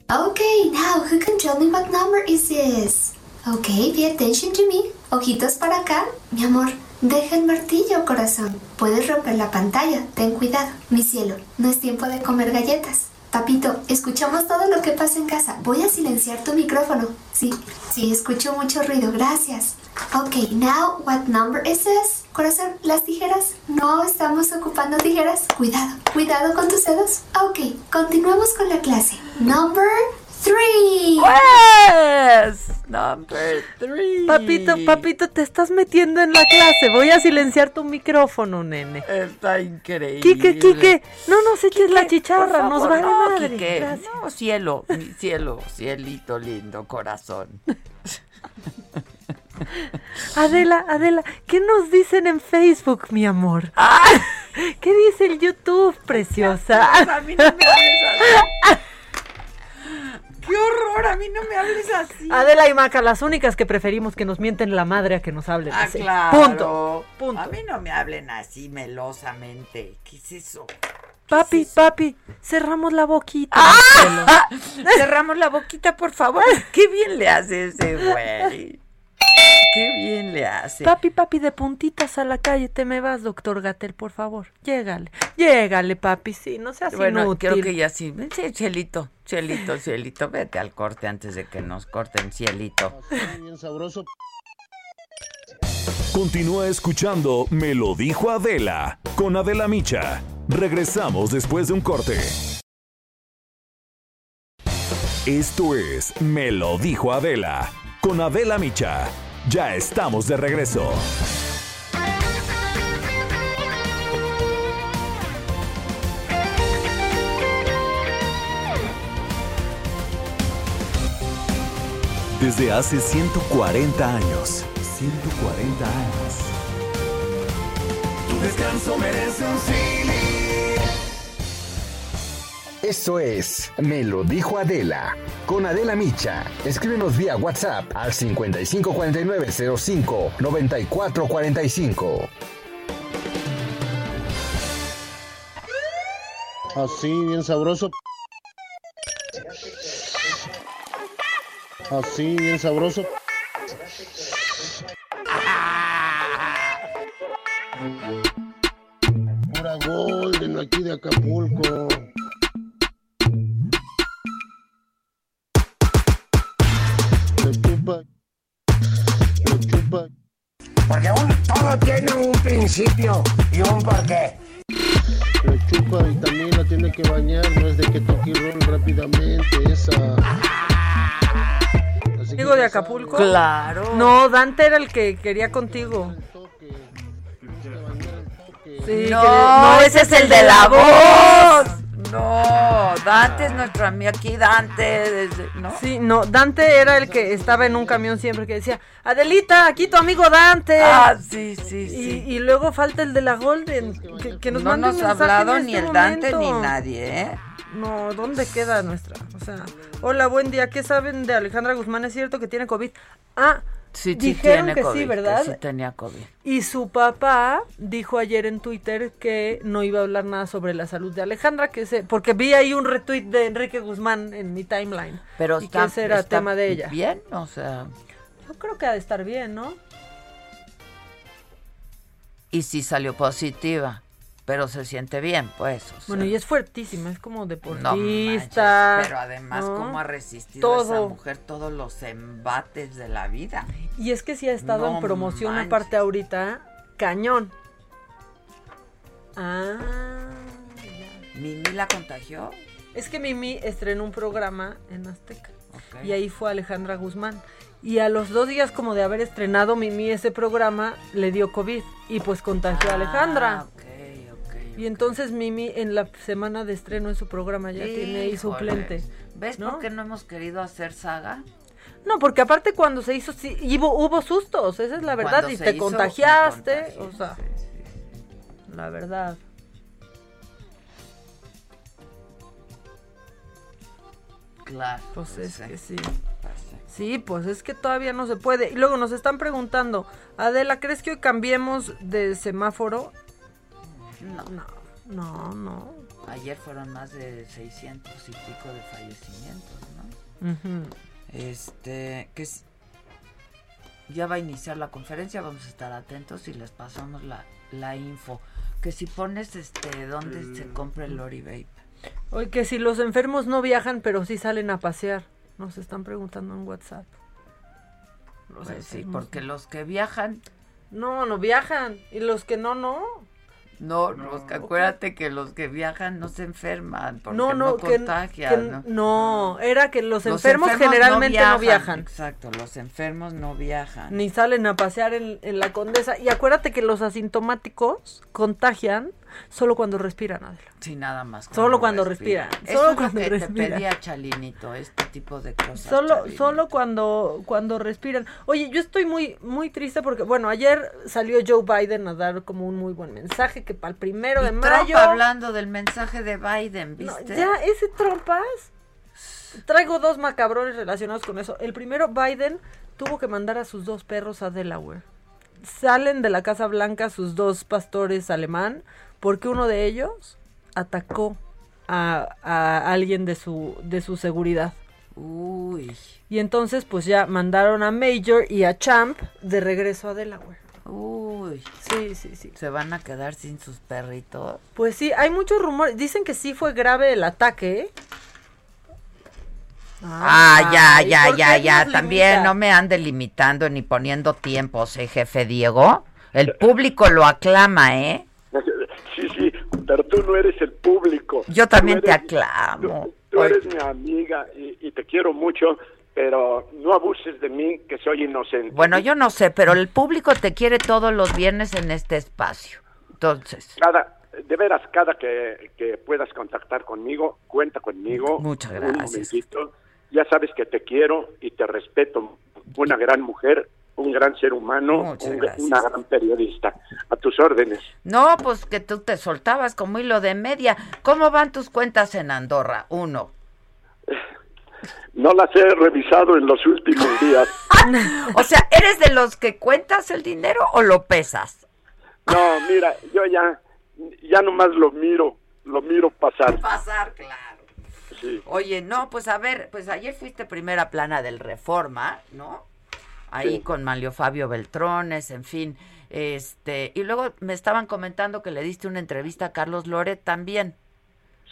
Okay, now who can tell me what number is this? Okay, pay attention to me. Ojitos para acá. Mi amor, deja el martillo, corazón. Puedes romper la pantalla. Ten cuidado. Mi cielo, no es tiempo de comer galletas. Papito, escuchamos todo lo que pasa en casa. Voy a silenciar tu micrófono. Sí, sí, escucho mucho ruido. Gracias. Okay, now what number is this? Corazón, las tijeras. No estamos ocupando tijeras. Cuidado, cuidado con tus dedos. Ok, continuamos con la clase. Number three. Pues, Number three. Papito, papito, te estás metiendo en la clase. Voy a silenciar tu micrófono, nene. Está increíble. Quique, Quique, no nos eches la chicharra, nos vale no, madre. Quique, no, cielo, mi cielo, cielito lindo, corazón. <laughs> Adela, Adela, ¿qué nos dicen en Facebook, mi amor? <laughs> ¿Qué dice el YouTube, preciosa? <laughs> A mí no me. ¡Qué horror! A mí no me hables así. Adela y Maca, las únicas que preferimos que nos mienten la madre a que nos hablen Ah, así. claro. Punto. Punto. A mí no me hablen así melosamente. ¿Qué es eso? Papi, papi, cerramos la boquita. ¡Ah! <laughs> Cerramos la boquita, por favor. <laughs> Qué bien le hace ese güey. Qué bien le hace. Papi, papi, de puntitas a la calle, te me vas, doctor Gatel, por favor. Llégale, llégale, papi, sí, no seas Bueno, inútil. creo que ya sí. Sí, Cielito, Cielito, Cielito, vete al corte antes de que nos corten, Cielito. Bien sabroso. Continúa escuchando Me lo dijo Adela con Adela Micha. Regresamos después de un corte. Esto es Me lo dijo Adela con Adela Micha. Ya estamos de regreso. Desde hace 140 años. 140 años. Tu descanso merece un Esto es Me lo dijo Adela. Con Adela Micha. Escríbenos vía WhatsApp al 554905 9445. Así, bien sabroso. Así, bien sabroso. Pura Golden aquí de Acapulco. Le chupa. Le chupa. Porque un- todo tiene un principio y un porqué. Le chupa y también la tiene que bañar. No es de que toque y rápidamente. Esa. ¿Digo de Acapulco? Claro. No, Dante era el que quería contigo. Sí, no, ese es el de la voz. No, Dante es nuestro amigo aquí, Dante. Sí, no, Dante era el que estaba en un camión siempre que decía, Adelita, aquí tu amigo Dante. Ah, sí, sí, sí. y luego falta el de la Golden, que, que nos no nos ha hablado en ni este el Dante ni nadie, ¿eh? No, ¿dónde queda nuestra? O sea, hola, buen día, ¿qué saben de Alejandra Guzmán? ¿Es cierto que tiene COVID? Ah, Sí, sí dijeron tiene que COVID, sí, ¿verdad? Que sí tenía COVID. Y su papá dijo ayer en Twitter que no iba a hablar nada sobre la salud de Alejandra, que se, porque vi ahí un retweet de Enrique Guzmán en mi timeline. Pero y está, que ese era está tema de ella. bien, o sea, Yo creo que ha de estar bien, ¿no? y sí salió positiva, pero se siente bien, pues. o sea. Bueno, y es fuertísima, es como No deportista. manches, pero además, ¿no? ¿cómo ha resistido esa Todo. mujer todos los embates de la vida? Y es que sí ha estado No en promoción manches. aparte ahorita, cañón. Ah, ¿Mimi la contagió? es que Mimi estrenó un programa en Azteca. Ok. Y ahí fue Alejandra Guzmán. Y a los dos días como de haber estrenado Mimi ese programa, le dio COVID y pues contagió a Alejandra. Y entonces Mimi en la semana de estreno en su programa ya tiene ahí suplente. ¿Ves ¿no? por qué no hemos querido hacer saga? No, porque aparte cuando se hizo, sí, hubo, hubo sustos, esa es la verdad, Cuando y te hizo, contagiaste, o sea, la verdad. Claro. Pues es sí. que. Pues sí. Sí, pues es que todavía no se puede. Y luego nos están preguntando, Adela, ¿crees que hoy cambiemos de semáforo? No. No, no, no. Ayer fueron más de 600 y pico de fallecimientos, ¿no? Este, que es- ya va a iniciar la conferencia, vamos a estar atentos y les pasamos la, la info. Que si pones este, ¿dónde se compra el Lori Vape? Oye, que si los enfermos no viajan, pero sí salen a pasear. Nos están preguntando en WhatsApp. Los Pues sí, porque los que viajan, No, no viajan. Y los que no, no. No, no acuérdate que los que viajan no se enferman porque no, no, contagian. ¿no? era que los, enfermos, generalmente no viajan, Exacto, los enfermos no viajan. Ni salen a pasear en, en la condesa. Y acuérdate que los asintomáticos contagian Solo cuando respiran, Adela. Sí, nada más. Solo cuando respiran. Solo cuando es respiran. te pedía Chalinito, este tipo de cosas. Solo, solo cuando, cuando respiran. Oye, yo estoy muy, muy triste porque, bueno, ayer salió Joe Biden a dar como un muy buen mensaje que para el primero de mayo. hablando del mensaje de Biden, ¿viste? ya, ese trompas. Traigo dos macabrones relacionados con eso. El primero, Biden tuvo que mandar a sus dos perros a Delaware. Salen de la Casa Blanca sus dos pastores alemán porque uno de ellos atacó a, alguien de su, de su seguridad. Uy. Y entonces pues ya mandaron a Major y a Champ de regreso a Delaware. Uy. Sí, sí, sí. ¿Se van a quedar sin sus perritos? Pues sí, hay muchos rumores. Dicen que sí fue grave el ataque. ¿eh? Ah, ya, ya, ya, ya. También no me ande limitando ni poniendo tiempos, ¿eh, jefe Diego? El público lo aclama, ¿eh? Sí, sí, pero tú no eres el público. Yo también te aclamo. Tú, eres mi amiga y, te quiero mucho, pero no abuses de mí, que soy inocente. Bueno, yo no sé, pero el público te quiere todos los viernes en este espacio. Entonces. Cada, de veras, cada que, que puedas contactar conmigo, cuenta conmigo. Muchas gracias. Ya sabes que te quiero y te respeto. Una gran mujer un gran ser humano, una gran periodista. A tus órdenes. No, pues que tú te soltabas como hilo de media. ¿Cómo van tus cuentas en Andorra? Uno. No las he revisado en los últimos <laughs> días. o sea, ¿eres de los que cuentas el dinero o lo pesas? No, mira, yo ya, ya nomás lo miro, lo miro pasar. Pasar, claro. Oye, no, pues a ver, pues ayer fuiste primera plana del Reforma, ¿no? Ahí con Manlio Fabio Beltrones, en fin. Este, y luego me estaban comentando que le diste una entrevista a Carlos Loret también.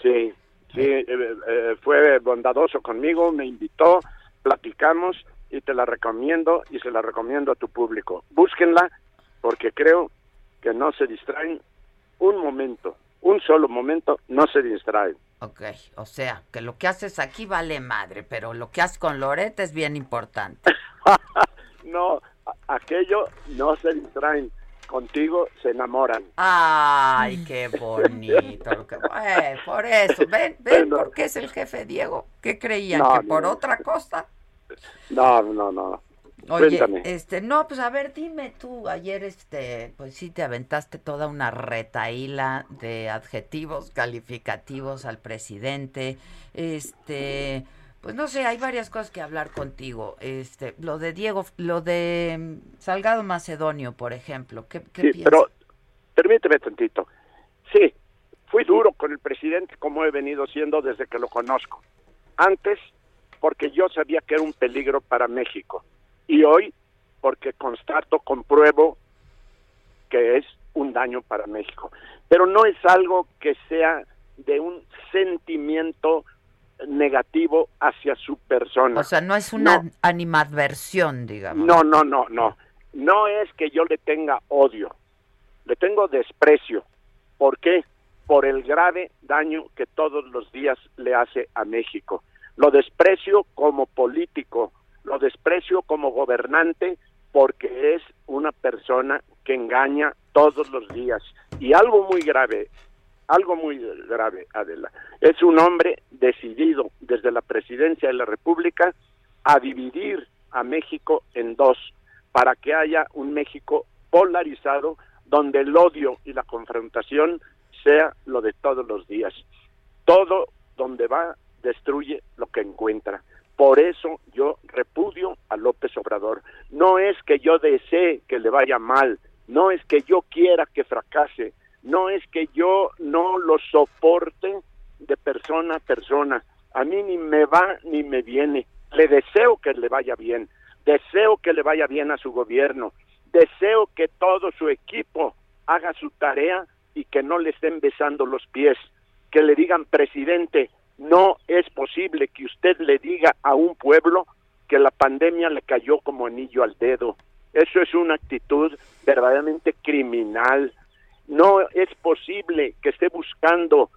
Sí, sí, eh, eh, fue bondadoso conmigo, me invitó, platicamos y te la recomiendo y se la recomiendo a tu público. Búsquenla porque creo que no se distraen un momento, un solo momento, no se distraen. Ok, o sea, que lo que haces aquí vale madre, pero lo que haces con Loret es bien importante. <laughs> no, aquello no se distraen. Contigo se enamoran. Ay, qué bonito. Eh, por eso, ven, ven, ¿por qué es el jefe Diego? ¿Qué creían? ¿Que por otra cosa? No, no, no. Oye, este, no, pues a ver, dime tú, ayer este, pues sí te aventaste toda una retaíla de adjetivos calificativos al presidente, este, pues no sé, hay varias cosas que hablar contigo. Este, lo de Diego, lo de mm, Salgado Macedonio, por ejemplo, ¿qué, qué sí, Pero permíteme tantito. Sí, fui duro con el presidente como he venido siendo desde que lo conozco. Antes, porque yo sabía que era un peligro para México. Y hoy, porque constato, compruebo que es un daño para México. Pero no es algo que sea de un sentimiento negativo hacia su persona. O sea, no es una animadversión, digamos. No, no, no, no. No es que yo le tenga odio, le tengo desprecio. ¿Por qué? Por el grave daño que todos los días le hace a México. Lo desprecio como político, lo desprecio como gobernante porque es una persona que engaña todos los días. Y algo muy grave, algo muy grave, Adela. Es un hombre decidido desde la presidencia de la República a dividir a México en dos, para que haya un México polarizado donde el odio y la confrontación sea lo de todos los días. Todo donde va destruye lo que encuentra. Por eso yo repudio a López Obrador. No es que yo desee que le vaya mal, no es que yo quiera que fracase, no es que yo no lo soporte de persona a persona. A mí ni me va ni me viene. Le deseo que le vaya bien. Deseo que le vaya bien a su gobierno. Deseo que todo su equipo haga su tarea y que no le estén besando los pies. Que le digan, presidente, no es posible que usted le diga a un pueblo que la pandemia le cayó como anillo al dedo. Eso es una actitud verdaderamente criminal, No es posible que esté buscando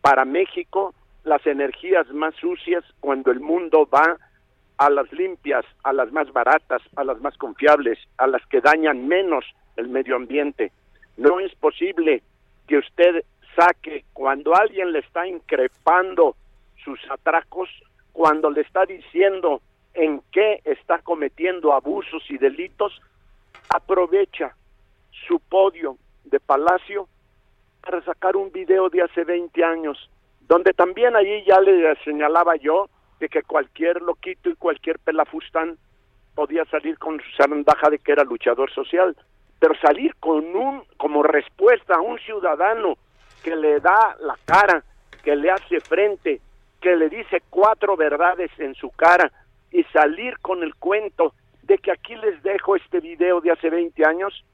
para México las energías más sucias cuando el mundo va a las limpias, a las más baratas, a las más confiables, a las que dañan menos el medio ambiente. No es posible que usted saque cuando alguien le está increpando sus atracos, cuando le está diciendo en qué está cometiendo abusos y delitos, aprovecha su podio de palacio para sacar un video de hace 20 años, donde también allí ya le señalaba yo de que cualquier loquito y cualquier pelafustán podía salir con su zarandaja de que era luchador social, pero salir con un como respuesta a un ciudadano que le da la cara, que le hace frente, que le dice cuatro verdades en su cara y salir con el cuento de que aquí les dejo este video de hace 20 años,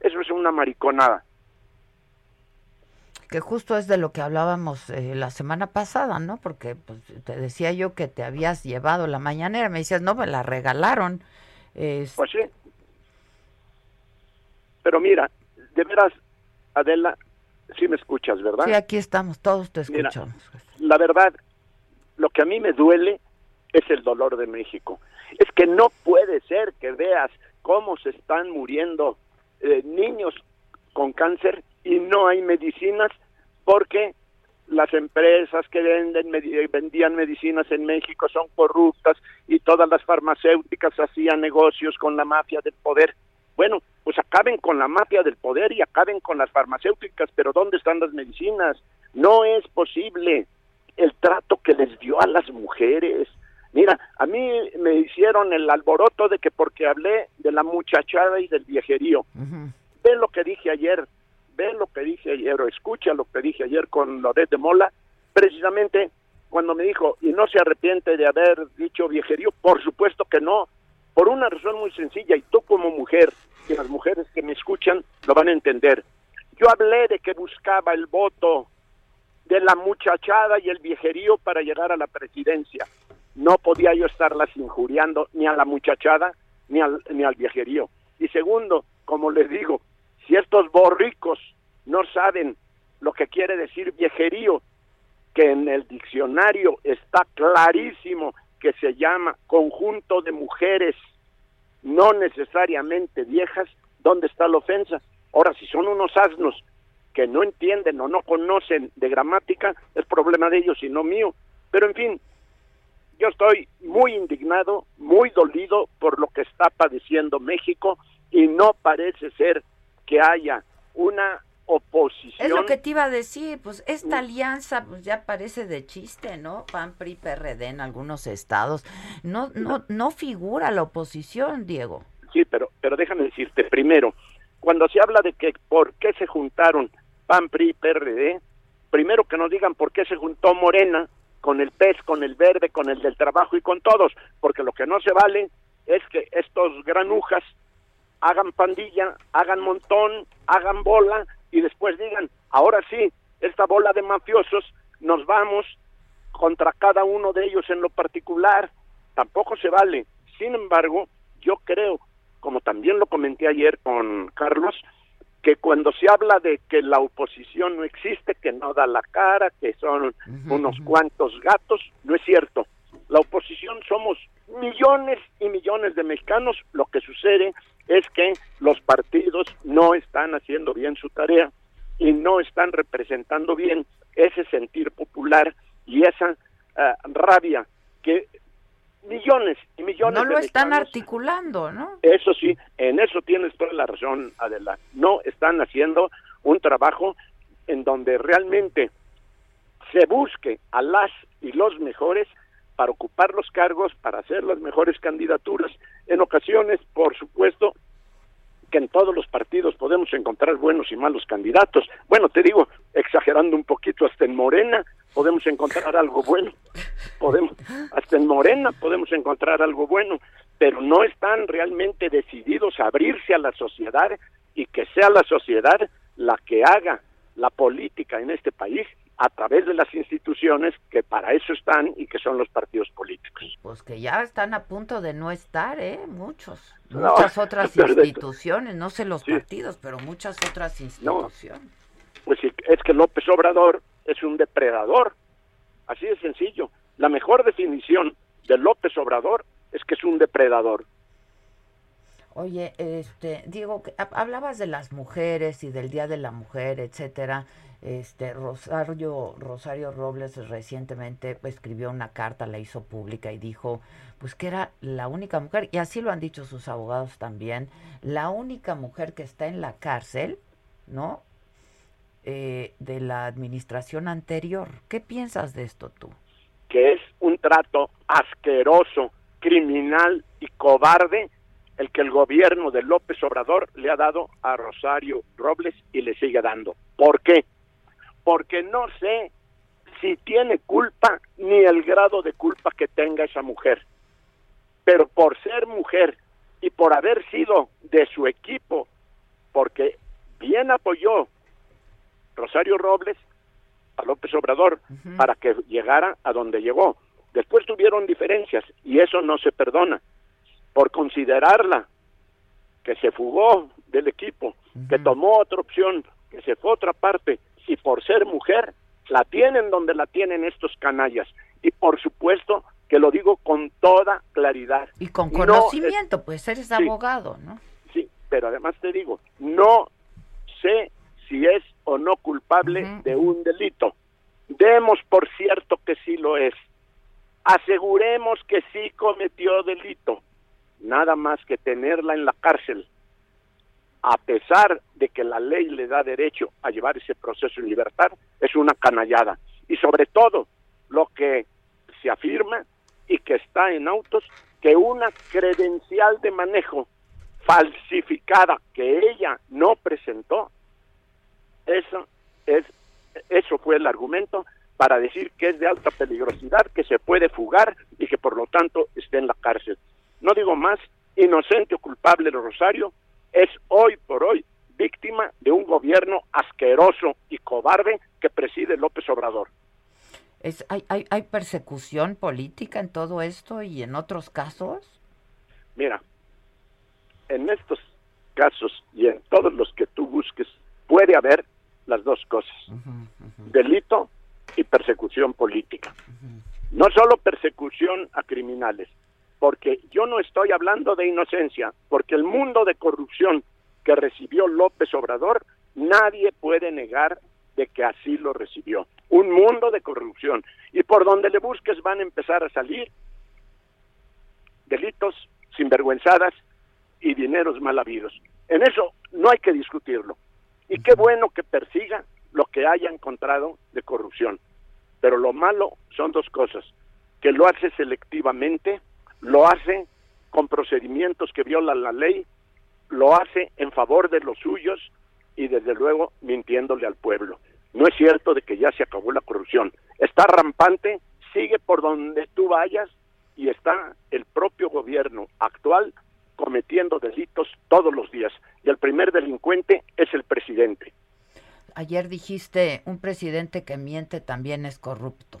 eso es una mariconada. Que justo es de lo que hablábamos eh, la semana pasada, ¿no? Porque pues, te decía yo que te habías llevado la mañanera, me decías, no, me la regalaron. Pues sí. Pero mira, de veras, Adela, sí me escuchas, ¿verdad? Sí, aquí estamos, todos te escuchamos. la verdad, lo que a mí me duele es el dolor de México. Es que no puede ser que veas cómo se están muriendo eh, niños con cáncer y no hay medicinas porque las empresas que venden vendían medicinas en México son corruptas y todas las farmacéuticas hacían negocios con la mafia del poder. Bueno, pues acaben con la mafia del poder y acaben con las farmacéuticas, pero ¿dónde están las medicinas? No es posible el trato que les dio a las mujeres. Mira, a mí me hicieron el alboroto de que porque hablé de la muchachada y del viejerío. Ve lo que dije ayer, ve lo que dije ayer, o escucha lo que dije ayer con Loret de Mola, precisamente cuando me dijo, y no se arrepiente de haber dicho viejerío, por supuesto que no, por una razón muy sencilla, y tú como mujer, y las mujeres que me escuchan lo van a entender. Yo hablé de que buscaba el voto de la muchachada y el viejerío para llegar a la presidencia. No podía yo estarlas injuriando ni a la muchachada ni al, ni al viejerío. Y segundo, como les digo, si estos borricos no saben lo que quiere decir viejerío, que en el diccionario está clarísimo que se llama conjunto de mujeres, no necesariamente viejas, ¿dónde está la ofensa? Ahora, si son unos asnos que no entienden o no conocen de gramática, es problema de ellos y no mío. Pero en fin, yo estoy muy indignado, muy dolido por lo que está padeciendo México y no parece ser que haya una oposición. Es lo que te iba a decir, pues esta alianza pues ya parece de chiste, ¿no? PAN, PRI, PRD en algunos estados. No no no figura la oposición, Diego. Sí, pero pero déjame decirte primero, cuando se habla de que por qué se juntaron PAN, PRI, PRD, primero que nos digan por qué se juntó Morena con el PES, con el Verde, con el del Trabajo y con todos, porque lo que no se vale es que estos granujas hagan pandilla, hagan montón, hagan bola y después digan, ahora sí, esta bola de mafiosos nos vamos contra cada uno de ellos en lo particular, tampoco se vale. Sin embargo, yo creo, como también lo comenté ayer con Carlos, que cuando se habla de que la oposición no existe, que no da la cara, que son unos cuantos gatos, no es cierto. La oposición somos millones y millones de mexicanos, lo que sucede es que los partidos no están haciendo bien su tarea y no están representando bien ese sentir popular y esa eh, rabia que millones y millones no lo están articulando, ¿no? Eso sí, en eso tienes toda la razón, Adela. No están haciendo un trabajo en donde realmente se busque a las y los mejores para ocupar los cargos, para hacer las mejores candidaturas. En ocasiones, por supuesto, en todos los partidos podemos encontrar buenos y malos candidatos. Bueno, te digo, exagerando un poquito, hasta en Morena podemos encontrar algo bueno. Podemos, hasta en Morena podemos encontrar algo bueno, pero no están realmente decididos a abrirse a la sociedad y que sea la sociedad la que haga la política en este país a través de las instituciones que para eso están y que son los partidos políticos. Pues que ya están a punto de no estar, ¿eh? Muchos. muchas <laughs> otras instituciones, no sé los partidos, pero muchas otras instituciones. Pues es que López Obrador es un depredador, así de sencillo. La mejor definición de López Obrador es que es un depredador. Oye, este, Diego, hablabas de las mujeres y del Día de la Mujer, etcétera. Este Rosario Rosario Robles recientemente escribió una carta, la hizo pública y dijo, pues que era la única mujer y así lo han dicho sus abogados también, la única mujer que está en la cárcel, ¿no? Eh, de la administración anterior. ¿Qué piensas de esto tú? Que es un trato asqueroso, criminal y cobarde el que el gobierno de López Obrador le ha dado a Rosario Robles y le sigue dando. ¿Por qué? Porque no sé si tiene culpa ni el grado de culpa que tenga esa mujer. Pero por ser mujer y por haber sido de su equipo, porque bien apoyó Rosario Robles a López Obrador para que llegara a donde llegó. Después tuvieron diferencias y eso no se perdona por considerarla, que se fugó del equipo, que tomó otra opción, que se fue a otra parte, y por ser mujer, la tienen donde la tienen estos canallas. Y por supuesto que lo digo con toda claridad. Y con conocimiento, pues eres abogado, ¿no? Sí, pero además te digo, no sé si es o no culpable de un delito. Demos por cierto que sí lo es. Aseguremos que sí cometió delito nada más que tenerla en la cárcel, a pesar de que la ley le da derecho a llevar ese proceso en libertad, es una canallada. Y sobre todo, lo que se afirma y que está en autos, que una credencial de manejo falsificada que ella no presentó, eso es eso fue el argumento para decir que es de alta peligrosidad, que se puede fugar y que por lo tanto esté en la cárcel no digo más, inocente o culpable Rosario, es hoy por hoy víctima de un gobierno asqueroso y cobarde que preside López Obrador. Es, hay, hay, ¿Hay persecución política en todo esto y en otros casos? Mira, en estos casos y en todos los que tú busques puede haber las dos cosas, delito y persecución política. No solo persecución a criminales, porque yo no estoy hablando de inocencia, porque el mundo de corrupción que recibió López Obrador, nadie puede negar de que así lo recibió. Un mundo de corrupción. Y por donde le busques van a empezar a salir delitos, sinvergüenzadas y dineros mal habidos. En eso no hay que discutirlo. Y qué bueno que persiga lo que haya encontrado de corrupción. Pero lo malo son dos cosas, que lo hace selectivamente lo hace con procedimientos que violan la ley, lo hace en favor de los suyos y desde luego mintiéndole al pueblo. No es cierto de que ya se acabó la corrupción. Está rampante, sigue por donde tú vayas y está el propio gobierno actual cometiendo delitos todos los días. Y el primer delincuente es el presidente. Ayer dijiste, un presidente que miente también es corrupto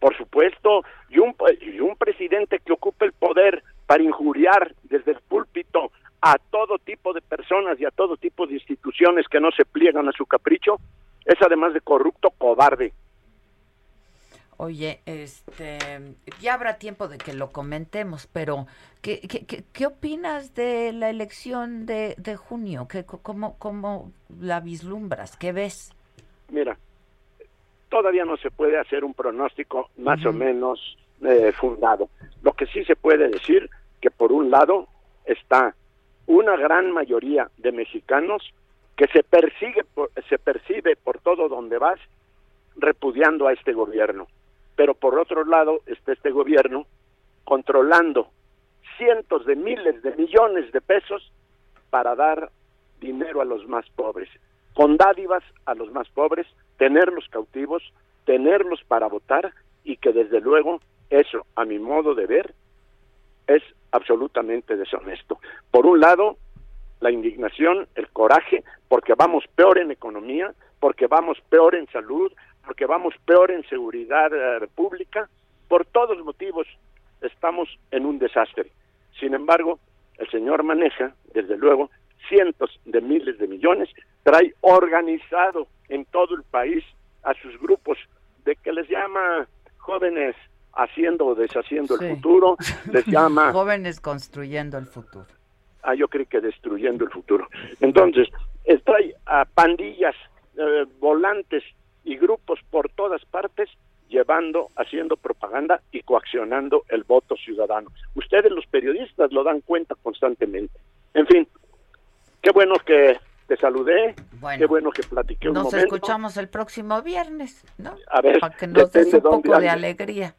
por supuesto, y un, y un presidente que ocupe el poder para injuriar desde el púlpito a todo tipo de personas y a todo tipo de instituciones que no se pliegan a su capricho, es además de corrupto, cobarde. Oye, este, ya habrá tiempo de que lo comentemos, pero ¿qué, qué, qué, opinas de la elección de, de junio? ¿Qué, cómo, ¿Cómo la vislumbras? ¿Qué ves? Mira, todavía no se puede hacer un pronóstico más o menos eh, fundado. Lo que sí se puede decir que por un lado está una gran mayoría de mexicanos que se persigue se percibe por todo donde vas repudiando a este gobierno. Pero por otro lado está este gobierno controlando cientos de miles de millones de pesos para dar dinero a los más pobres, con dádivas a los más pobres tenerlos cautivos, tenerlos para votar y que desde luego eso, a mi modo de ver, es absolutamente deshonesto. Por un lado, la indignación, el coraje, porque vamos peor en economía, porque vamos peor en salud, porque vamos peor en seguridad eh, pública, por todos los motivos estamos en un desastre. Sin embargo, el señor maneja, desde luego, cientos de miles de millones, trae organizado en todo el país a sus grupos de que les llama jóvenes haciendo o deshaciendo el futuro, les <laughs> llama... jóvenes construyendo el futuro. Ah, yo creo que destruyendo el futuro. Entonces, trae a pandillas, eh, volantes y grupos por todas partes llevando, haciendo propaganda y coaccionando el voto ciudadano. Ustedes los periodistas lo dan cuenta constantemente. En fin, qué bueno que te saludé, qué bueno que platiqué un nos momento. Nos escuchamos el próximo viernes, ¿no? A ver, para que nos des un poco de alegría.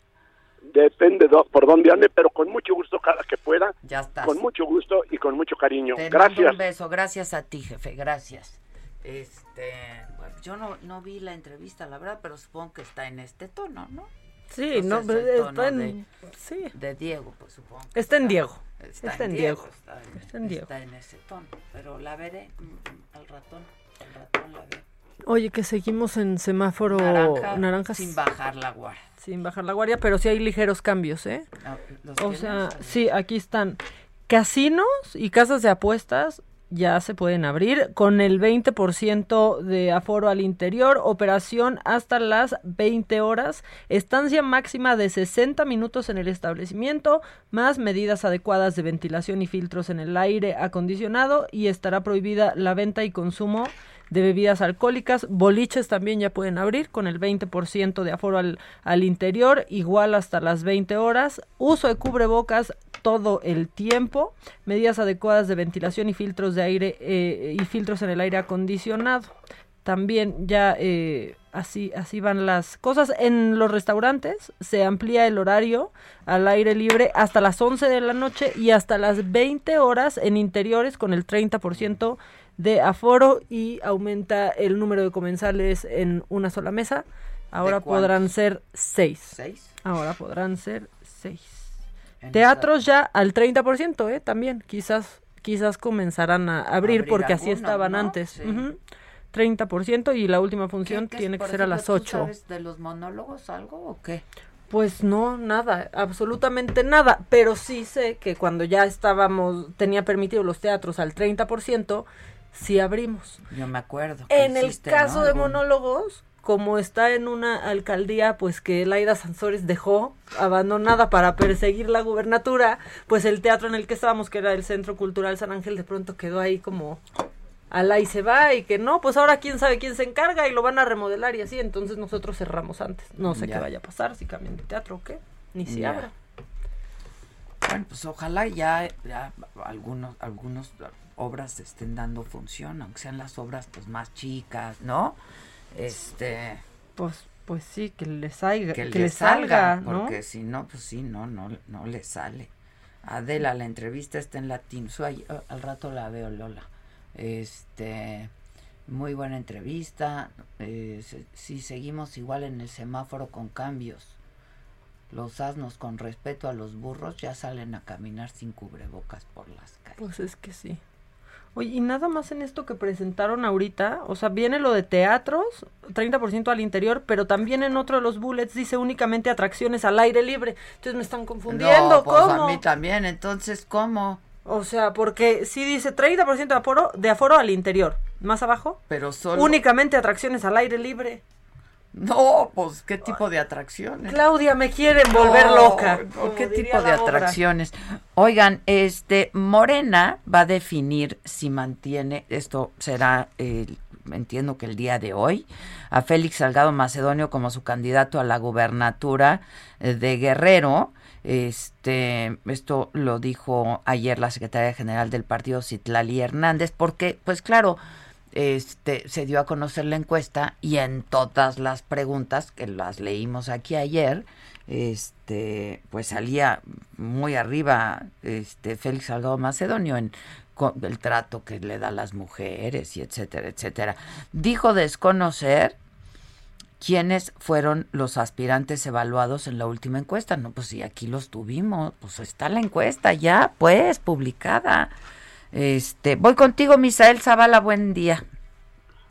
Depende por dónde ande, pero con mucho gusto cada que pueda. Ya está. Con mucho gusto y con mucho cariño. Te gracias. un beso, gracias a ti, jefe, gracias. Este, bueno, yo no, no vi la entrevista, la verdad, pero supongo que está en este tono, ¿no? Sí, no, está en, de, sí. de Diego, pues supongo. Está en Diego. Está, está en Diego. Está, en, está en Diego. Está en ese tono, pero la veré mm, al ratón, al ratón la veré. Oye, que seguimos en semáforo naranja, naranjas. Sin bajar la guardia. Sin bajar la guardia, pero sí hay ligeros cambios, ¿eh? No, o sea, sí, aquí están. Casinos y casas de apuestas ya se pueden abrir con el 20% de aforo al interior, operación hasta las 20 horas, estancia máxima de 60 minutos en el establecimiento, más medidas adecuadas de ventilación y filtros en el aire acondicionado y estará prohibida la venta y consumo de bebidas alcohólicas. Boliches también ya pueden abrir con el 20% de aforo al, al, interior, igual hasta las 20 horas. Uso de cubrebocas todo el tiempo. Medidas adecuadas de ventilación y filtros de aire eh, y filtros en el aire acondicionado. También ya eh, así, así van las cosas. En los restaurantes se amplía el horario al aire libre hasta las 11 de la noche y hasta las 20 horas en interiores con el 30% de aforo y aumenta el número de comensales en una sola mesa. Ahora podrán ser seis. ¿Seis? Ahora podrán ser seis. Teatros ya al 30%, ¿eh? También, quizás quizás comenzarán a abrir, Abrir porque así estaban ¿no? antes. Sí. Ujú. 30% y la última función ¿Qué- qué- tiene que ser a las ¿tú 8. sabes de los monólogos algo o qué? Pues no, nada, absolutamente nada, pero sí sé que cuando ya estábamos, tenía permitido los teatros al 30%, sí abrimos. Yo me acuerdo. que En el caso ¿no? de monólogos, como está en una alcaldía, pues que Laida Sansores dejó abandonada para perseguir la gubernatura, pues el teatro en el que estábamos, que era el Centro Cultural San Ángel, de pronto quedó ahí como ala y se va y que no, pues ahora quién sabe quién se encarga y lo van a remodelar y así, entonces nosotros cerramos antes. No sé Ya. qué vaya a pasar, si cambian de teatro o qué, ni si abra. Bueno, pues ojalá ya, ya algunos, algunos obras estén dando función, aunque sean las obras pues más chicas, ¿no? Este Pues pues sí, que le salga, que, que, le le salga, ¿no? porque si no, pues sí, no, no, no le sale. Adela, la entrevista está en latín. Ah, al rato la veo, Lola. Este, muy buena entrevista. Eh, si seguimos igual en el semáforo con cambios, los asnos con respeto a los burros ya salen a caminar sin cubrebocas por las calles. Pues es que sí. Oye, y nada más en esto que presentaron ahorita, o sea, viene lo de teatros, 30% al interior, pero también en otro de los bullets dice únicamente atracciones al aire libre. Entonces me están confundiendo, No, pues ¿cómo? a mí también, entonces, ¿cómo? O sea, porque sí dice 30% de aforo, de aforo al interior. Más abajo, Pero solo... únicamente atracciones al aire libre. No, pues, ¿qué tipo de atracciones? Claudia, me quieren volver No, loca. no, ¿Qué tipo de obra. atracciones? Oigan, este, Morena va a definir si mantiene, esto será, el- entiendo que el día de hoy, a Félix Salgado Macedonio como su candidato a la gubernatura eh, de Guerrero. Este, esto lo dijo ayer la secretaria general del partido, Citlali Hernández, porque, pues claro, este se dio a conocer la encuesta y en todas las preguntas que las leímos aquí ayer este pues salía muy arriba este Félix Salgado Macedonio en el trato que le da a las mujeres y etcétera etcétera. Dijo desconocer quiénes fueron los aspirantes evaluados en la última encuesta. No pues sí aquí los tuvimos pues está la encuesta ya pues publicada este, voy contigo, Misael Zavala, buen día.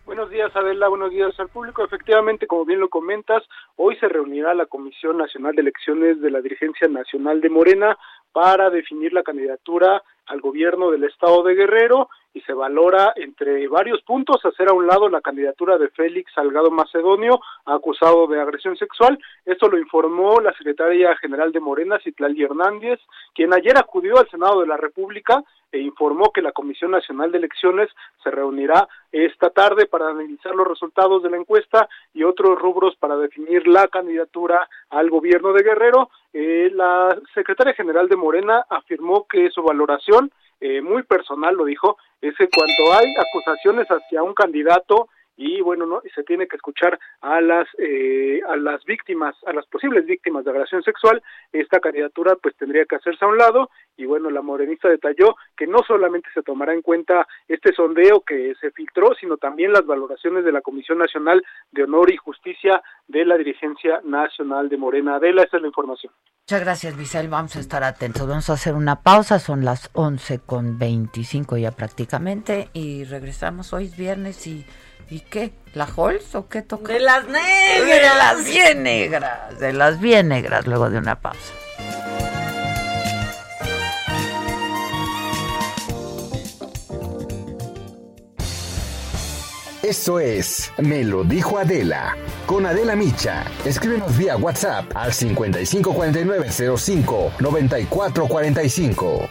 Buenos días, Adela. Buenos días al público. Efectivamente, como bien lo comentas, hoy se reunirá la Comisión Nacional de Elecciones de la Dirigencia Nacional de Morena para definir la candidatura al gobierno del estado de Guerrero y se valora entre varios puntos hacer a un lado la candidatura de Félix Salgado Macedonio acusado de agresión sexual. Esto lo informó la secretaria general de Morena, Citlali Hernández, quien ayer acudió al Senado de la República e informó que la Comisión Nacional de Elecciones se reunirá esta tarde para analizar los resultados de la encuesta y otros rubros para definir la candidatura al gobierno de Guerrero. Eh, la secretaria general de Morena afirmó que su valoración eh, muy personal lo dijo, es que cuando hay acusaciones hacia un candidato y bueno no se tiene que escuchar a las eh, a las víctimas a las posibles víctimas de agresión sexual esta candidatura pues tendría que hacerse a un lado y bueno la morenista detalló que no solamente se tomará en cuenta este sondeo que se filtró sino también las valoraciones de la Comisión Nacional de Honor y Justicia de la dirigencia nacional de Morena Adela esa es la información Muchas gracias, Misael. Vamos a estar atentos. Vamos a hacer una pausa. Son las 11 con 25 ya prácticamente. Y regresamos. Hoy es viernes y ¿Y qué? ¿La Halls o qué toca? De las negras. De las bien negras. De las bien negras, luego de una pausa. Eso es Me lo dijo Adela. Con Adela Micha. Escríbenos vía WhatsApp al 554905 9445.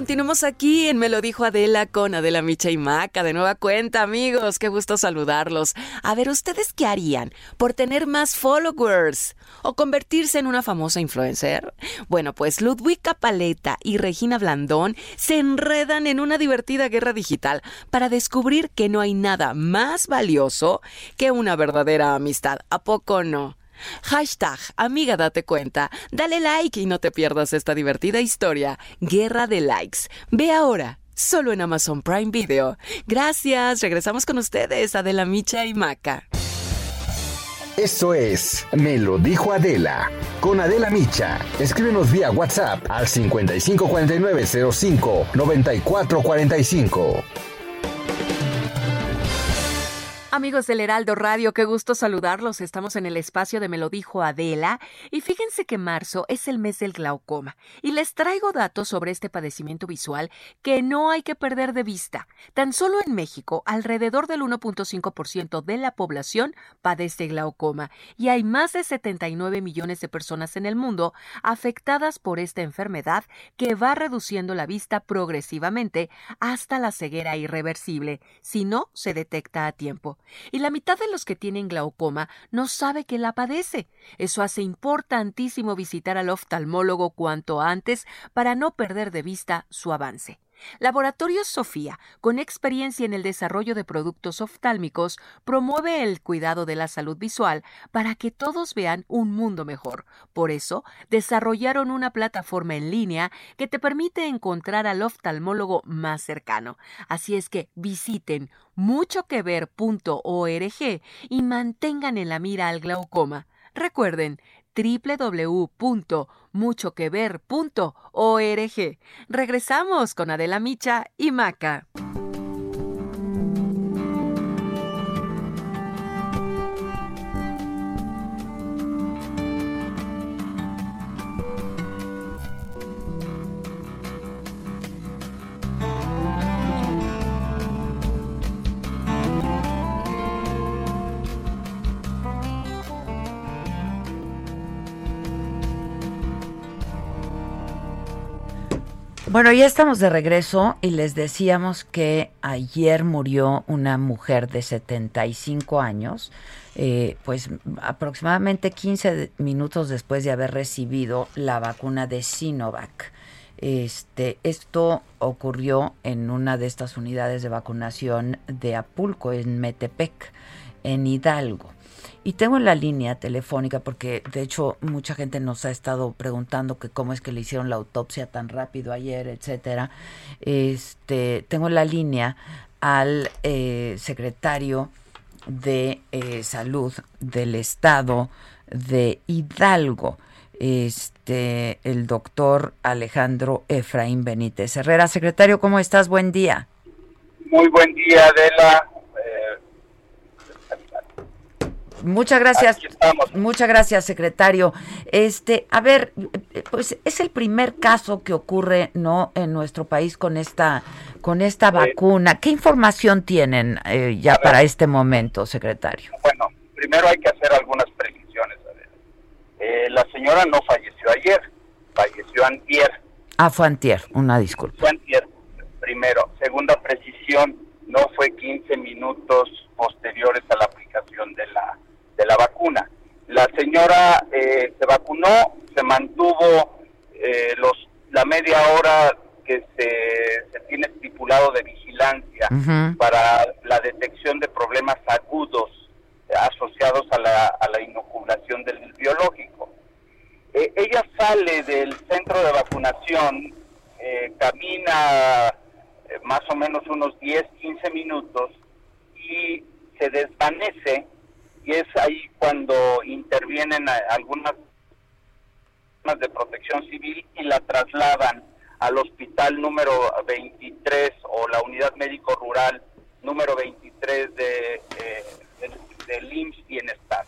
Continuamos aquí en Me lo dijo Adela con Adela Micha y Maca. De nueva cuenta, amigos. Qué gusto saludarlos. A ver, ¿ustedes qué harían por tener más followers o convertirse en una famosa influencer? Bueno, pues Ludwika Paleta y Regina Blandón se enredan en una divertida guerra digital para descubrir que no hay nada más valioso que una verdadera amistad. ¿A poco no? Hashtag, amiga, date cuenta. Dale like y no te pierdas esta divertida historia. Guerra de likes. Ve ahora. Solo en Amazon Prime Video. Gracias. Regresamos con ustedes, Adela Micha y Maca. Eso es Me lo dijo Adela. Con Adela Micha. Escríbenos vía WhatsApp al 554905 9445. Amigos del Heraldo Radio, qué gusto saludarlos. Estamos en el espacio de Me lo dijo Adela. Y fíjense que marzo es el mes del glaucoma. Y les traigo datos sobre este padecimiento visual que no hay que perder de vista. Tan solo en México, alrededor del 1.5% de la población padece glaucoma. Y hay más de 79 millones de personas en el mundo afectadas por esta enfermedad que va reduciendo la vista progresivamente hasta la ceguera irreversible. Si no se detecta a tiempo y la mitad de los que tienen glaucoma no sabe que la padece. Eso hace importantísimo visitar al oftalmólogo cuanto antes para no perder de vista su avance. Laboratorio Sofía, con experiencia en el desarrollo de productos oftálmicos, promueve el cuidado de la salud visual para que todos vean un mundo mejor. Por eso, desarrollaron una plataforma en línea que te permite encontrar al oftalmólogo más cercano. Así es que visiten muchoquever.org y mantengan en la mira al glaucoma. Recuerden, www.muchoquever.org. Regresamos con Adela Micha y Maca. Bueno, ya estamos de regreso y les decíamos que ayer murió una mujer de 75 años, eh, pues aproximadamente 15 minutos después de haber recibido la vacuna de Sinovac. Este, esto ocurrió en una de estas unidades de vacunación de Apulco, en Metepec, en Hidalgo. Y tengo en la línea telefónica, porque de hecho mucha gente nos ha estado preguntando que cómo es que le hicieron la autopsia tan rápido ayer, etcétera. Este, tengo en la línea al eh, secretario de eh, Salud del Estado de Hidalgo, este, el doctor Alejandro Efraín Benítez Herrera. Secretario, ¿cómo estás? Buen día. Muy buen día, Adela. Muchas gracias. Muchas gracias, secretario. Este, a ver, pues es el primer caso que ocurre, ¿no? En nuestro país con esta, con esta vacuna. ¿Qué información tienen eh, ya para este momento, secretario? Bueno, primero hay que hacer algunas precisiones. Eh, la señora no falleció ayer, falleció antier. Ah, fue antier, una disculpa. Fue antier, primero. Segunda precisión, no fue 15 minutos posteriores a la aplicación de la de la vacuna. La señora eh, se vacunó, se mantuvo eh, los la media hora que se, se tiene estipulado de vigilancia para la detección de problemas agudos asociados a la, a la inoculación del biológico. Eh, ella sale del centro de vacunación, camina más o menos unos 10, 15 minutos y se desvanece y es ahí cuando intervienen algunas de protección civil y la trasladan al hospital número 23 o la unidad médico rural número 23 de, eh, del IMSS Bienestar.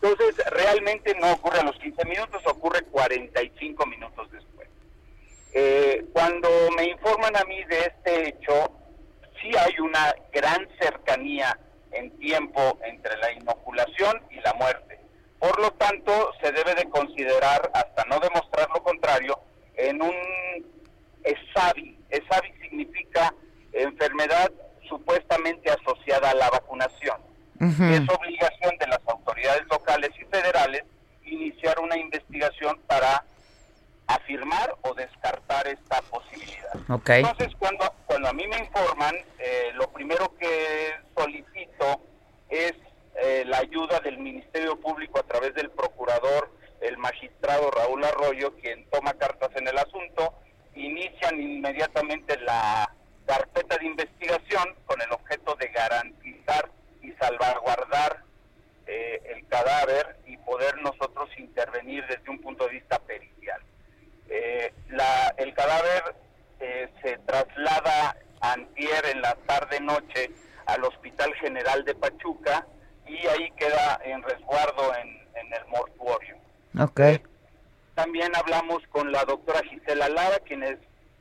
Entonces, realmente no ocurre a los 15 minutos, ocurre 45 minutos después. Eh, cuando me informan a mí de este hecho, sí hay una gran cercanía en tiempo entre la inoculación y la muerte. Por lo tanto, se debe de considerar, hasta no demostrar lo contrario, en un ESAVI. ESAVI significa enfermedad supuestamente asociada a la vacunación. Es obligación de las autoridades locales y federales iniciar una investigación para afirmar o descartar esta posibilidad. Entonces, cuando, cuando a mí me informan, eh, lo primero que solicito es eh, la ayuda del Ministerio Público a través del procurador, el magistrado Raúl Arroyo, quien toma cartas en el asunto, inician inmediatamente la carpeta de investigación con el objeto de garantizar y salvaguardar eh, el cadáver y poder nosotros intervenir desde un punto de vista pericial. Eh, la, el cadáver eh, se traslada antier en la tarde-noche al Hospital General de Pachuca y ahí queda en resguardo en, el mortuorio. Okay. también hablamos con la doctora Gisela Lara, quien es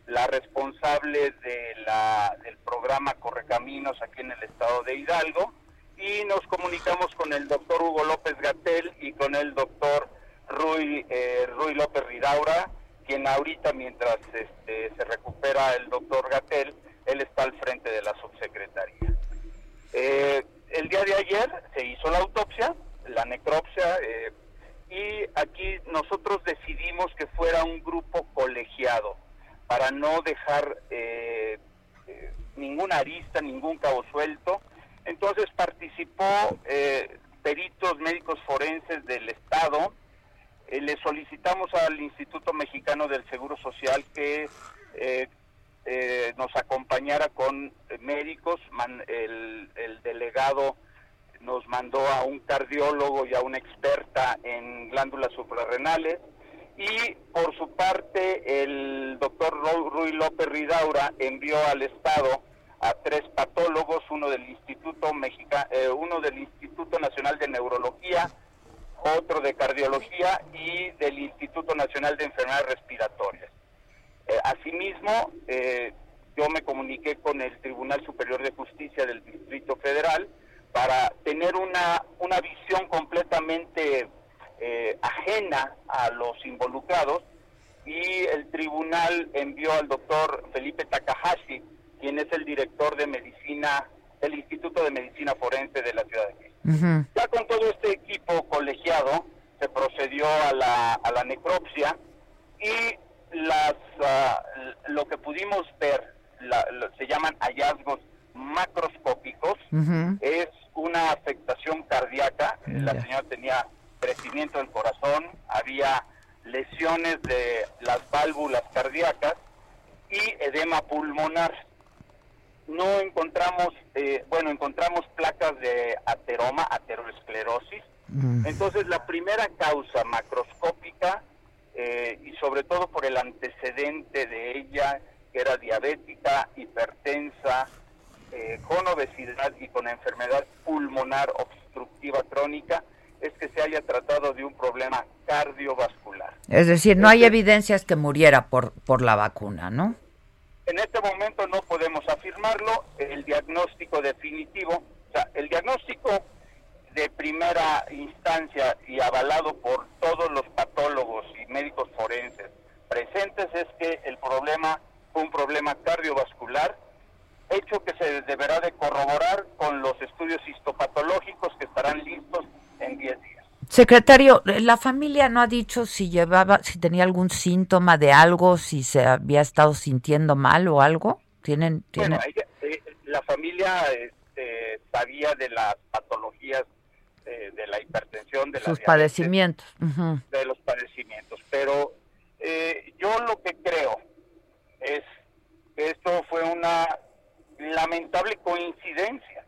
la responsable de la, del programa Correcaminos aquí en el estado de Hidalgo, y nos comunicamos con el doctor Hugo López Gatel y con el doctor Rui, eh, Rui López Ridaura, quien ahorita mientras este, se recupera el doctor Gatel, él está al frente de la subsecretaría. Eh, el día de ayer se hizo la autopsia, la necropsia, eh, y aquí nosotros decidimos que fuera un grupo colegiado para no dejar eh, ninguna arista, ningún cabo suelto. Entonces participó peritos médicos forenses del Estado, eh, le solicitamos al Instituto Mexicano del Seguro Social que eh, eh, nos acompañara con médicos. el, delegado nos mandó a un cardiólogo y a una experta en glándulas suprarrenales. Y por su parte, el doctor Rui López Ridaura envió al Estado a tres patólogos, uno del Instituto Mexica, uno del Instituto Nacional de Neurología, otro de cardiología y del Instituto Nacional de Enfermedades Respiratorias. Eh, asimismo, eh, yo me comuniqué con el Tribunal Superior de Justicia del Distrito Federal para tener una, una visión completamente eh, ajena a los involucrados y el tribunal envió al doctor Felipe Takahashi, quien es el director de medicina del Instituto de Medicina Forense de la Ciudad de México. Ya con todo este equipo colegiado se procedió a la, a la necropsia y las ah, lo que pudimos ver se llaman hallazgos macroscópicos es una afectación cardíaca. La señora tenía crecimiento del corazón, había lesiones de las válvulas cardíacas y edema pulmonar. No encontramos, eh, bueno, encontramos placas de ateroma, aterosclerosis. Mm. Entonces, la primera causa macroscópica, eh, y sobre todo por el antecedente de ella, que era diabética, hipertensa, eh, con obesidad y con enfermedad pulmonar obstructiva crónica, es que se haya tratado de un problema cardiovascular. Es decir, no hay evidencias que muriera por, por la vacuna, ¿no? En este momento no podemos afirmarlo, el diagnóstico definitivo, o sea, el diagnóstico de primera instancia y avalado por todos los patólogos y médicos forenses presentes es que el problema fue un problema cardiovascular, hecho que se deberá de corroborar con los estudios histopatológicos que estarán listos en 10 días. Secretario, la familia no ha dicho si llevaba, si tenía algún síntoma de algo, si se había estado sintiendo mal o algo. ¿Tienen, tienen... Bueno, ella, eh, la familia este, sabía de las patologías eh, de la hipertensión, de sus padecimientos. De los padecimientos. Pero eh, yo lo que creo es que esto fue una lamentable coincidencia.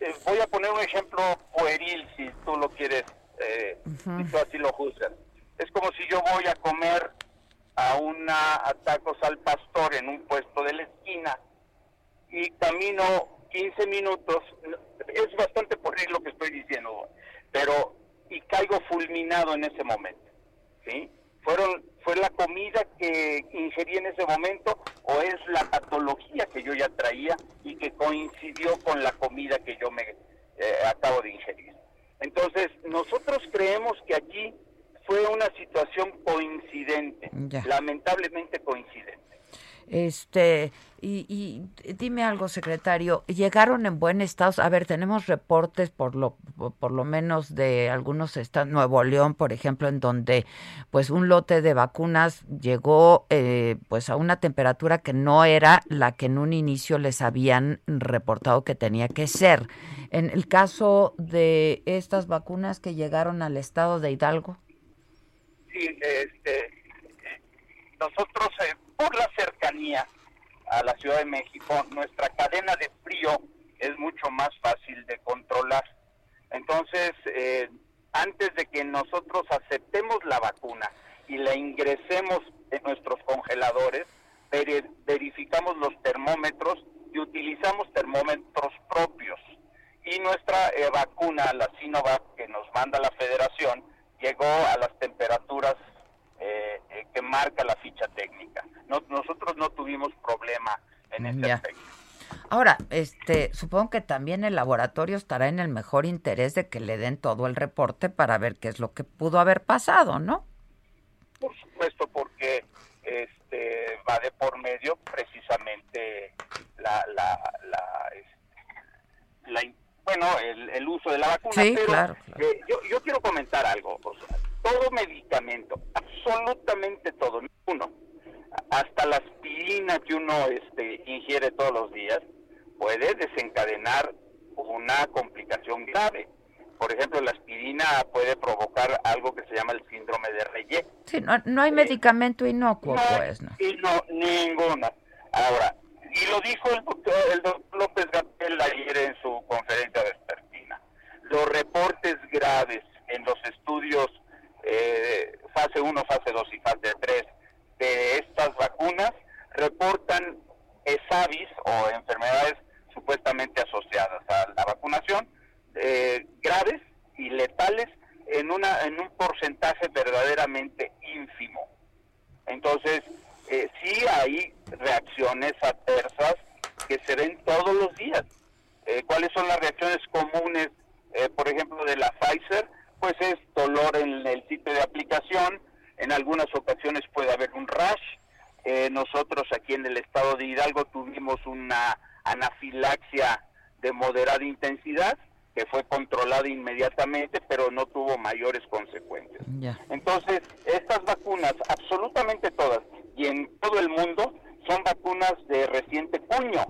Eh, voy a poner un ejemplo pueril, si tú lo quieres, eh, si tú así lo juzgas. Es como si yo voy a comer a una a tacos al pastor en un puesto de la esquina y camino 15 minutos, es bastante pueril lo que estoy diciendo, pero y caigo fulminado en ese momento, ¿sí? Fueron fue la comida que ingerí en ese momento o es la patología que yo ya traía y que coincidió con la comida que yo me eh, acabo de ingerir. Entonces, nosotros creemos que aquí fue una situación coincidente, Ya. lamentablemente coincidente. Este, y, y dime algo, secretario, ¿llegaron en buen estado? A ver, tenemos reportes por lo, por lo menos de algunos estados, Nuevo León, por ejemplo, en donde pues un lote de vacunas llegó eh, pues a una temperatura que no era la que en un inicio les habían reportado que tenía que ser. En el caso de estas vacunas que llegaron al estado de Hidalgo, Sí, este, nosotros eh, por la cercanía a la Ciudad de México, nuestra cadena de frío es mucho más fácil de controlar. Entonces, eh, antes de que nosotros aceptemos la vacuna y la ingresemos en nuestros congeladores, veri- verificamos los termómetros y utilizamos termómetros propios. Y nuestra eh, vacuna, la Sinovac, que nos manda la federación, llegó a las temperaturas eh, eh, que marca la ficha técnica. No- nosotros no tuvimos problema en ese Ya. aspecto. Ahora, este, supongo que también el laboratorio estará en el mejor interés de que le den todo el reporte para ver qué es lo que pudo haber pasado, ¿no? Por supuesto, porque este va de por medio precisamente la, la, la, este, la bueno, el, el uso de la vacuna. Sí, pero claro, eh, yo, yo quiero comentar algo. o sea, todo medicamento, absolutamente todo, uno, hasta la aspirina que uno este, ingiere todos los días, puede desencadenar una complicación grave. Por ejemplo, la aspirina puede provocar algo que se llama el síndrome de Reye. Sí, no, no hay medicamento inocuo, No, pues, ¿no? y no, ninguna. Ahora, y lo dijo el doctor, el doctor López Gatel ayer en su conferencia vespertina, los reportes graves en los estudios eh, fase 1, fase 2 y fase 3 de estas vacunas reportan ESAVIS o enfermedades supuestamente asociadas a la vacunación eh, graves y letales en una en un porcentaje verdaderamente ínfimo. Entonces, eh, sí hay reacciones adversas que se ven todos los días. Eh, ¿Cuáles son las reacciones comunes, eh, por ejemplo, de la Pfizer? Pues es dolor en el sitio de aplicación, en algunas ocasiones puede haber un rash. Eh, nosotros aquí en el estado de Hidalgo tuvimos una anafilaxia de moderada intensidad que fue controlada inmediatamente, pero no tuvo mayores consecuencias. Entonces, estas vacunas, absolutamente todas, y en todo el mundo, son vacunas de reciente cuño.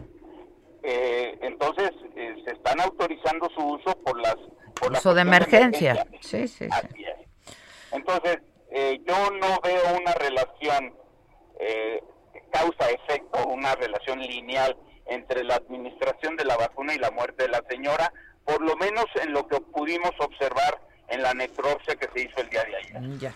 Eh, entonces, eh, se están autorizando su uso por las por Uso de emergencia. Sí, sí, Así sí. es. Entonces, eh, yo no veo una relación eh, causa-efecto, una relación lineal entre la administración de la vacuna y la muerte de la señora, por lo menos en lo que pudimos observar en la necropsia que se hizo el día de ayer. Ya.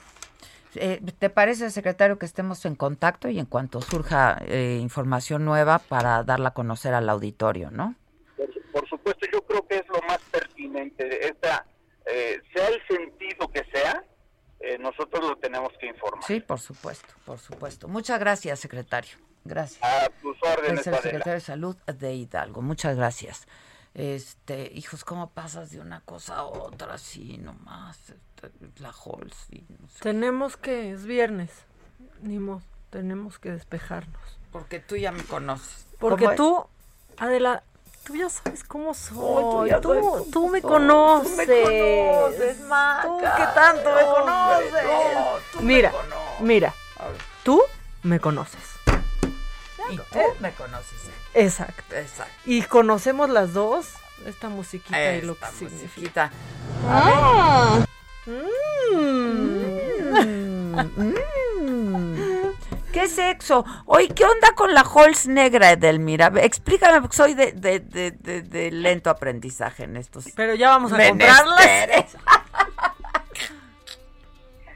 Eh, ¿Te parece, secretario, que estemos en contacto y en cuanto surja eh, información nueva para darla a conocer al auditorio, no? Por, su- por supuesto, yo creo que es lo más pertinente. Esta, eh, sea el sentido que sea, eh, nosotros lo tenemos que informar. Sí, por supuesto, por supuesto. Muchas gracias, secretario. Gracias. A tus órdenes, Es el Adela. secretario de Salud de Hidalgo. Muchas gracias. Este, hijos, ¿cómo pasas de una cosa a otra así nomás? Este, La Halls y no sé. Tenemos que, es viernes, ni modo, tenemos que despejarnos. Porque tú ya me conoces. Porque tú, Adela, tú ya sabes cómo soy. tú tú, sabes cómo tú me soy. conoces. Tú me conoces. Tú que tanto me conoces. no, tú me mira, conoces. mira, tú me conoces. Y tú me conoces. eh. Exacto. Exacto. Y conocemos las dos esta musiquita y lo que Esta significa. musiquita. Ah. Mm. <laughs> ¿Qué sexo? Oye, ¿qué onda con la Halls negra, Edelmira? Explícame, porque soy de, de, de, de- lento aprendizaje en estos. Pero ya vamos a comprarlas. <laughs>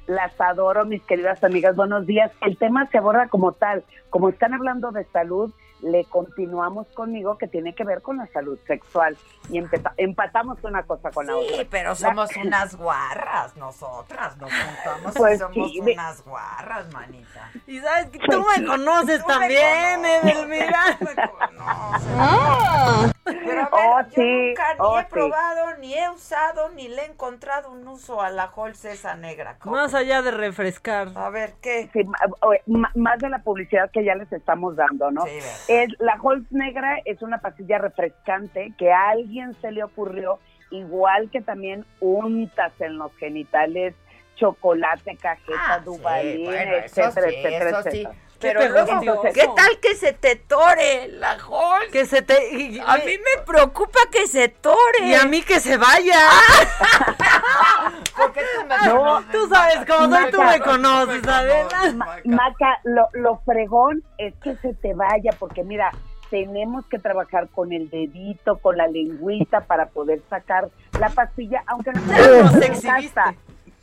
Las adoro, mis queridas amigas. Buenos días. El tema se aborda como tal. Como están hablando de salud, le continuamos conmigo que tiene que ver con la salud sexual. Y empatamos una cosa con la otra. Sí, pero La- somos unas guarras, nosotras. Nos juntamos Pues y somos sí, unas guarras, manita. Y sabes que Pues tú me conoces también, Edelmira. Pero a ver, Oh, yo sí, nunca ni oh, he sí. probado, ni he usado, ni le he encontrado un uso a la Halls esa negra. ¿Cómo? Más allá de refrescar. A ver, ¿qué? Más de la publicidad que ya les estamos dando, ¿no? Sí, ¿verdad? Es, la Holz negra es una pastilla refrescante que a alguien se le ocurrió, igual que también untas en los genitales chocolate, cajeta, Ah, sí, dubalín, bueno, eso etcétera, sí, etcétera, sí. Pero Qué luego. ¿qué tal que se te tore la Halls? Que se te. y- A mí me preocupa que se tore. Y a mí que se vaya. <laughs> Porque tú me No, conoces, Tú sabes cómo soy, tú me Maca. conoces, Adela. Ma- Maca, lo, lo fregón es que se te vaya, porque mira, tenemos que trabajar con el dedito, con la lengüita para poder sacar la pastilla, aunque no se exhibiste.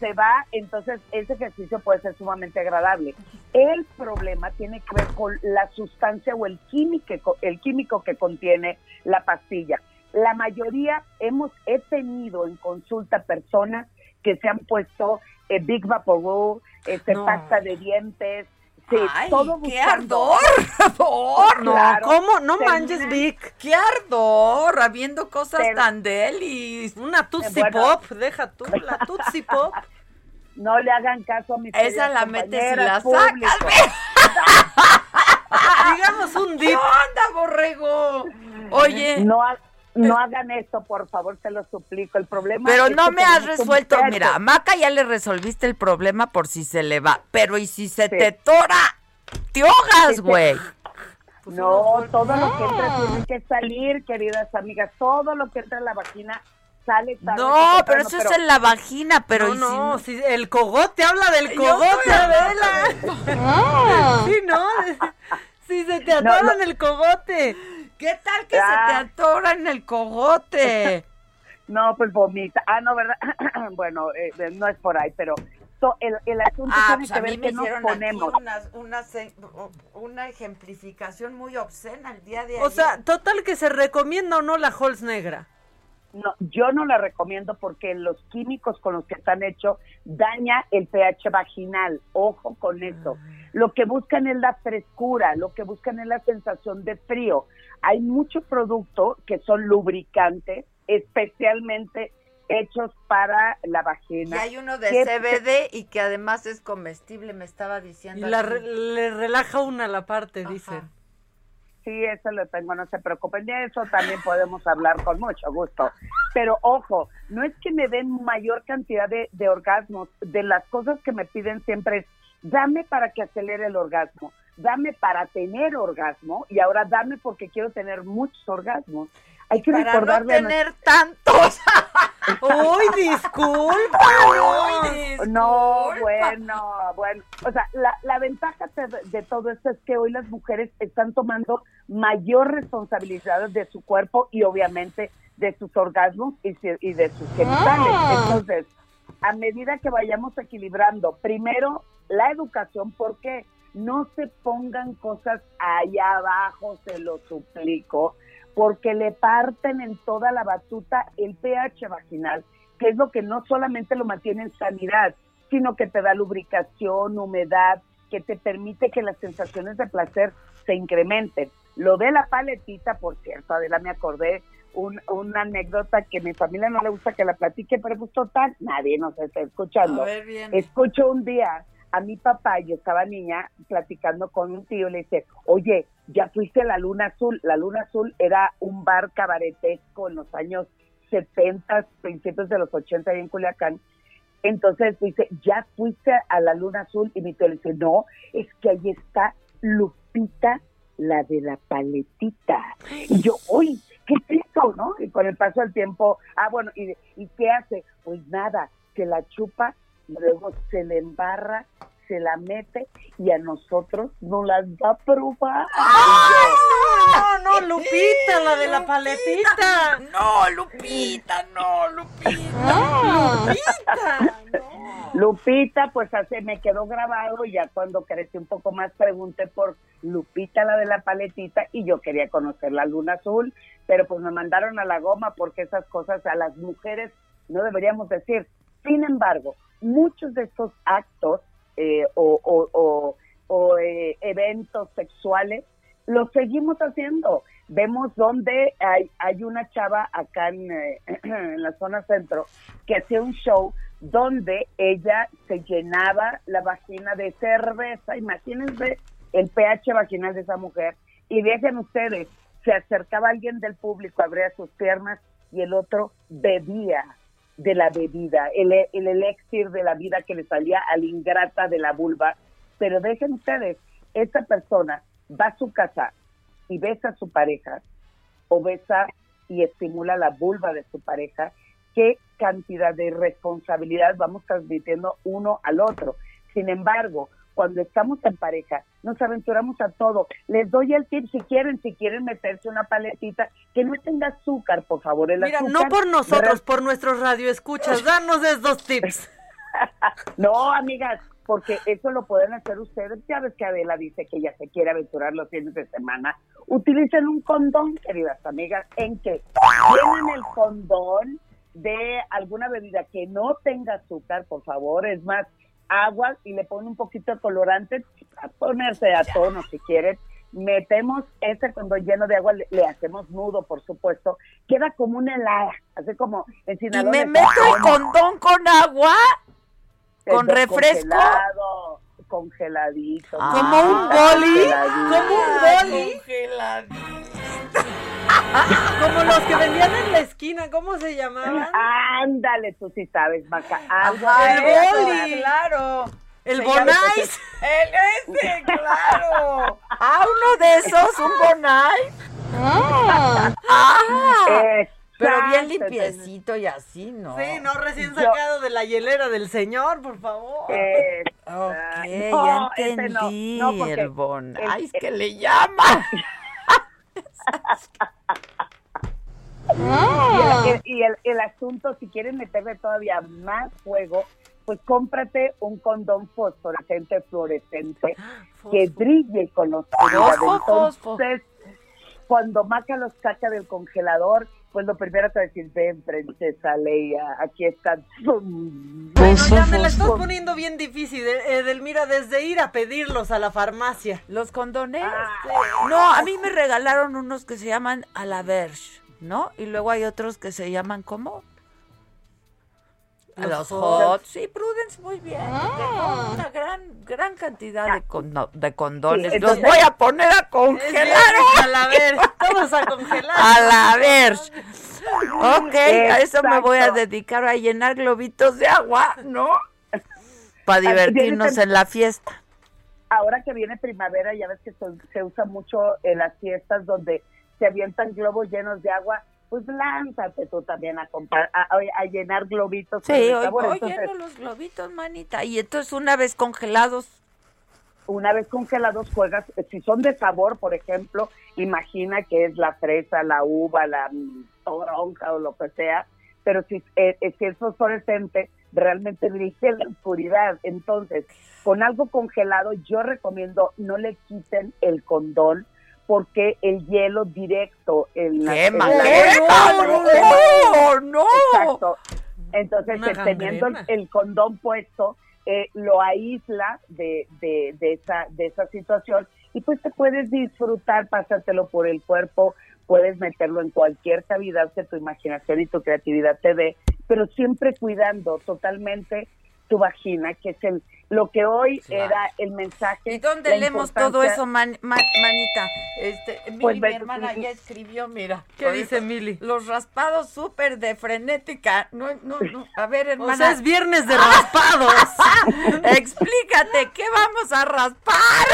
Se va, entonces ese ejercicio puede ser sumamente agradable. El problema tiene que ver con la sustancia o el químico, el químico que contiene la pastilla. La mayoría hemos he tenido en consulta personas que se han puesto eh, Big Vaporub, este, No. pasta de dientes, sí, Ay, todo qué buscando- <laughs> ardor, No, Claro, ¿cómo? No manches, Vic. qué ardor, habiendo cosas Pero- tan delis. Una Tootsie Bueno. Pop, deja tú, <laughs> la Tootsie Pop. No le hagan caso a mis Esa la metes y la sacas. <laughs> Digamos un ¿Qué dip. onda, borrego? Oye, No, ha- no hagan esto, por favor, se lo suplico. El problema pero es no que me has resuelto. perro. Mira, a Maca ya le resolviste el problema por si se le va. Pero ¿y si se Sí. te tora? ¡Te ahogas, Sí, sí. güey! No, todo lo que entra tiene que salir, queridas amigas. Todo lo que entra en la vagina sale tarde No, pero eso es en la vagina, pero no, ¿y si no, si el cogote habla del cogote, Adela. <laughs> Sí, no. Si se te No, atoran no. el cogote. ¿Qué tal que Ah. se te atora en el cogote? <laughs> No, pues vomita. Ah, no, ¿verdad? <clears throat> bueno, eh, no es por ahí, pero to- el, el asunto Ah, tiene pues que ver que nos ponemos. una, una, se- una ejemplificación muy obscena el día de ayer. O sea, total que se recomienda o no la Halls negra. No, yo no la recomiendo porque los químicos con los que están hechos daña el pH vaginal. Ojo con eso. Lo que buscan es la frescura, lo que buscan es la sensación de frío. Hay muchos productos que son lubricantes, especialmente hechos para la y vagina. hay uno de que- CBD y que además es comestible, me estaba Y diciendo. la aquí. re- le relaja una la parte, Ajá. dicen. Sí, eso lo tengo, no se preocupen. De eso también podemos hablar con mucho gusto. Pero ojo, no es que me den mayor cantidad de, de orgasmos. De las cosas que me piden siempre es, dame para que acelere el orgasmo, dame para tener orgasmo y ahora dame porque quiero tener muchos orgasmos. Hay que Para no recordarle a tener tantos. <laughs> ¡Uy, disculpa! No, bueno, bueno. O sea, la, la ventaja de, de todo esto es que hoy las mujeres están tomando mayor responsabilidad de su cuerpo y obviamente de sus orgasmos y de sus genitales. Ah. Entonces, a medida que vayamos equilibrando, primero la educación, porque no se pongan cosas allá abajo, se lo suplico, porque le parten en toda la batuta el pH vaginal, que es lo que no solamente lo mantiene en sanidad, sino que te da lubricación, humedad, que te permite que las sensaciones de placer se incrementen. Lo de la paletita, por cierto, Adela, me acordé un- una anécdota que mi familia no le gusta que la platique, pero pues total, nadie nos está escuchando. A ver, bien. Escucho un día a mi papá, yo estaba niña, platicando con un tío, le dice, oye, ya fuiste a la Luna Azul. La Luna Azul era un bar cabaretesco en los años 70, principios de los 80 ahí en Culiacán. Entonces dice, ¿ya fuiste a la Luna Azul? Y mi tío le dice, no, es que ahí está Lupita, la de la paletita. Y yo, uy, ¿qué es eso, no? Y con el paso del tiempo, ah, bueno, ¿y, ¿y qué hace? Pues nada, se la chupa, luego se le embarra, se la mete y a nosotros no las va a probar. No, no, Lupita, la de la paletita. No, Lupita, no, Lupita. Lupita. Lupita, pues así me quedó grabado y ya cuando crecí un poco más pregunté por Lupita, la de la paletita, y yo quería conocer la luna azul, pero pues me mandaron a la goma porque esas cosas a las mujeres no deberíamos decir. Sin embargo, muchos de estos actos eh, o, o- o- eh, eventos sexuales los seguimos haciendo. Vemos donde hay, hay una chava acá en, eh, <clears throat> en la zona centro que hacía un show donde ella se llenaba la vagina de cerveza. Imagínense el pH vaginal de esa mujer. Y dejen ustedes, se acercaba alguien del público, abría sus piernas y el otro bebía de la bebida, el, el elixir de la vida que le salía al ingrata de la vulva. Pero dejen ustedes, esa persona va a su casa y besa a su pareja o besa y estimula la vulva de su pareja, qué cantidad de responsabilidad vamos transmitiendo uno al otro. Sin embargo, cuando estamos en pareja, nos aventuramos a todo. Les doy el tip si quieren, si quieren meterse una paletita, que no tenga azúcar, por favor. El Mira, azúcar no por nosotros, por nuestros radioescuchas. Danos esos tips. <laughs> No, amigas, porque eso lo pueden hacer ustedes. Ya ves que Adela dice que ella se quiere aventurar los fines de semana. Utilicen un condón, queridas amigas, en que tienen el condón de alguna bebida que no tenga azúcar, por favor. Es más, agua y le ponen un poquito de colorante a ponerse a tono si quieren. Metemos ese condón lleno de agua, le, le hacemos nudo, por supuesto. Queda como una helada, así como en Y Sinaloa. me le meto el condón con agua, con refresco. Congelado, congeladito. ¿Como un boli? Congeladito. ¿Como un boli? Como los que vendían en la esquina, ¿cómo se llamaban? Ándale, tú sí sabes, Maca. Ajá, el boli. Claro. El Se Bonais. El ese, claro. <laughs> Ah, uno de esos, un Bonai. Ah. Pero bien limpiecito y así, ¿no? Sí, no recién Yo- sacado de la hielera del señor, por favor. Eh, Ok, no, ya no, entendí. no, el Bonai, el- que le llama. <laughs> Y, el, y el- el asunto, si quieren meterle todavía más fuego, pues cómprate un condón fosforescente fluorescente que brille con fosfo. Entonces, cuando Maca los saca del congelador, pues lo primero te va a decir, ven, princesa Leia, aquí está. Bueno, ya me la estás poniendo bien difícil, eh, Edelmira, desde ir a pedirlos a la farmacia. ¿Los condones? Ah. No, a mí me regalaron unos que se llaman a la Verge, ¿no? Y luego hay otros que se llaman ¿cómo? Los Los Hot. hot. Sí, Prudence, muy bien. Tengo una gran, gran cantidad de, condo- de condones. Sí, Los voy a poner a congelar. a la ver, todos a <laughs> congelar. A la Verge. Ok, a eso me voy a dedicar a llenar globitos de agua, ¿no? <laughs> Para divertirnos en la fiesta. ahora que viene primavera, ya ves que se, se usa mucho en las fiestas donde se avientan globos llenos de agua. Pues lánzate tú también a, comprar, a, llenar globitos. Sí, hoy, lleno los globitos, manita. Y entonces una vez congelados. Una vez congelados juegas, si son de sabor, por ejemplo, imagina que es la fresa, la uva, la toronja o lo que sea, pero si, eh, eh, si es fosforescente, realmente dirige la oscuridad. Entonces, con algo congelado, yo recomiendo no le quiten el condón porque el hielo directo en la, ¡Quema! ¡No, no! Exacto. Entonces, teniendo el, condón puesto, eh, lo aísla de, de, de, esa, de esa situación y pues te puedes disfrutar, pasártelo por el cuerpo, puedes meterlo en cualquier cavidad que tu imaginación y tu creatividad te dé, pero siempre cuidando totalmente tu vagina, que es el lo que hoy era el mensaje. ¿Y dónde leemos todo eso, manita? Este, pues, mi hermana ya <laughs> escribió, mira. ¿Qué dice Mili? Los raspados súper de frenética. No, no, no. A ver, hermana. O sea, es viernes de raspados. <laughs> Explícate, ¿qué vamos a raspar?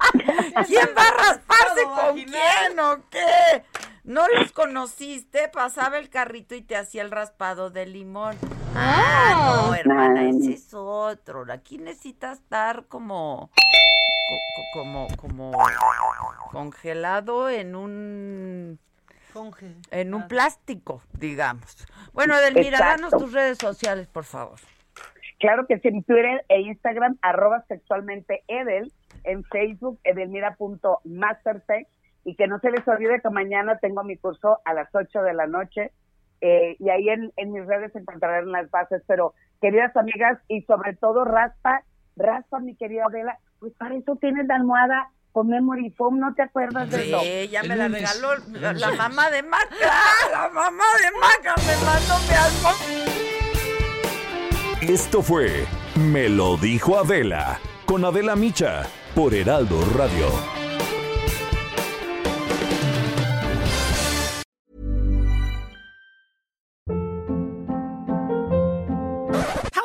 <laughs> ¿Quién va a rasparse con quién o qué? ¿No los conociste? Pasaba el carrito y te hacía el raspado de limón. Ah, no, hermana, ese es otro. Aquí necesitas estar como, como, como congelado en un en un plástico, digamos. Bueno, Edelmira, danos tus redes sociales, por favor. Claro que sí, en Twitter e Instagram, arroba sexualmente Edel, en Facebook, edelmira.mastersex, y que no se les olvide que mañana tengo mi curso a las 8 de la noche, eh, y ahí en, mis redes encontrarán las bases, pero queridas amigas, y sobre todo raspa, raspa mi querida Adela, pues para eso tienes la almohada con Memory Foam, ¿no te acuerdas de eso? Sí, ya me la regaló la, mamá de Maca, <laughs> la mamá de Maca me mandó mi almohada. Esto fue Me lo dijo Adela, con Adela Micha, por Heraldo Radio.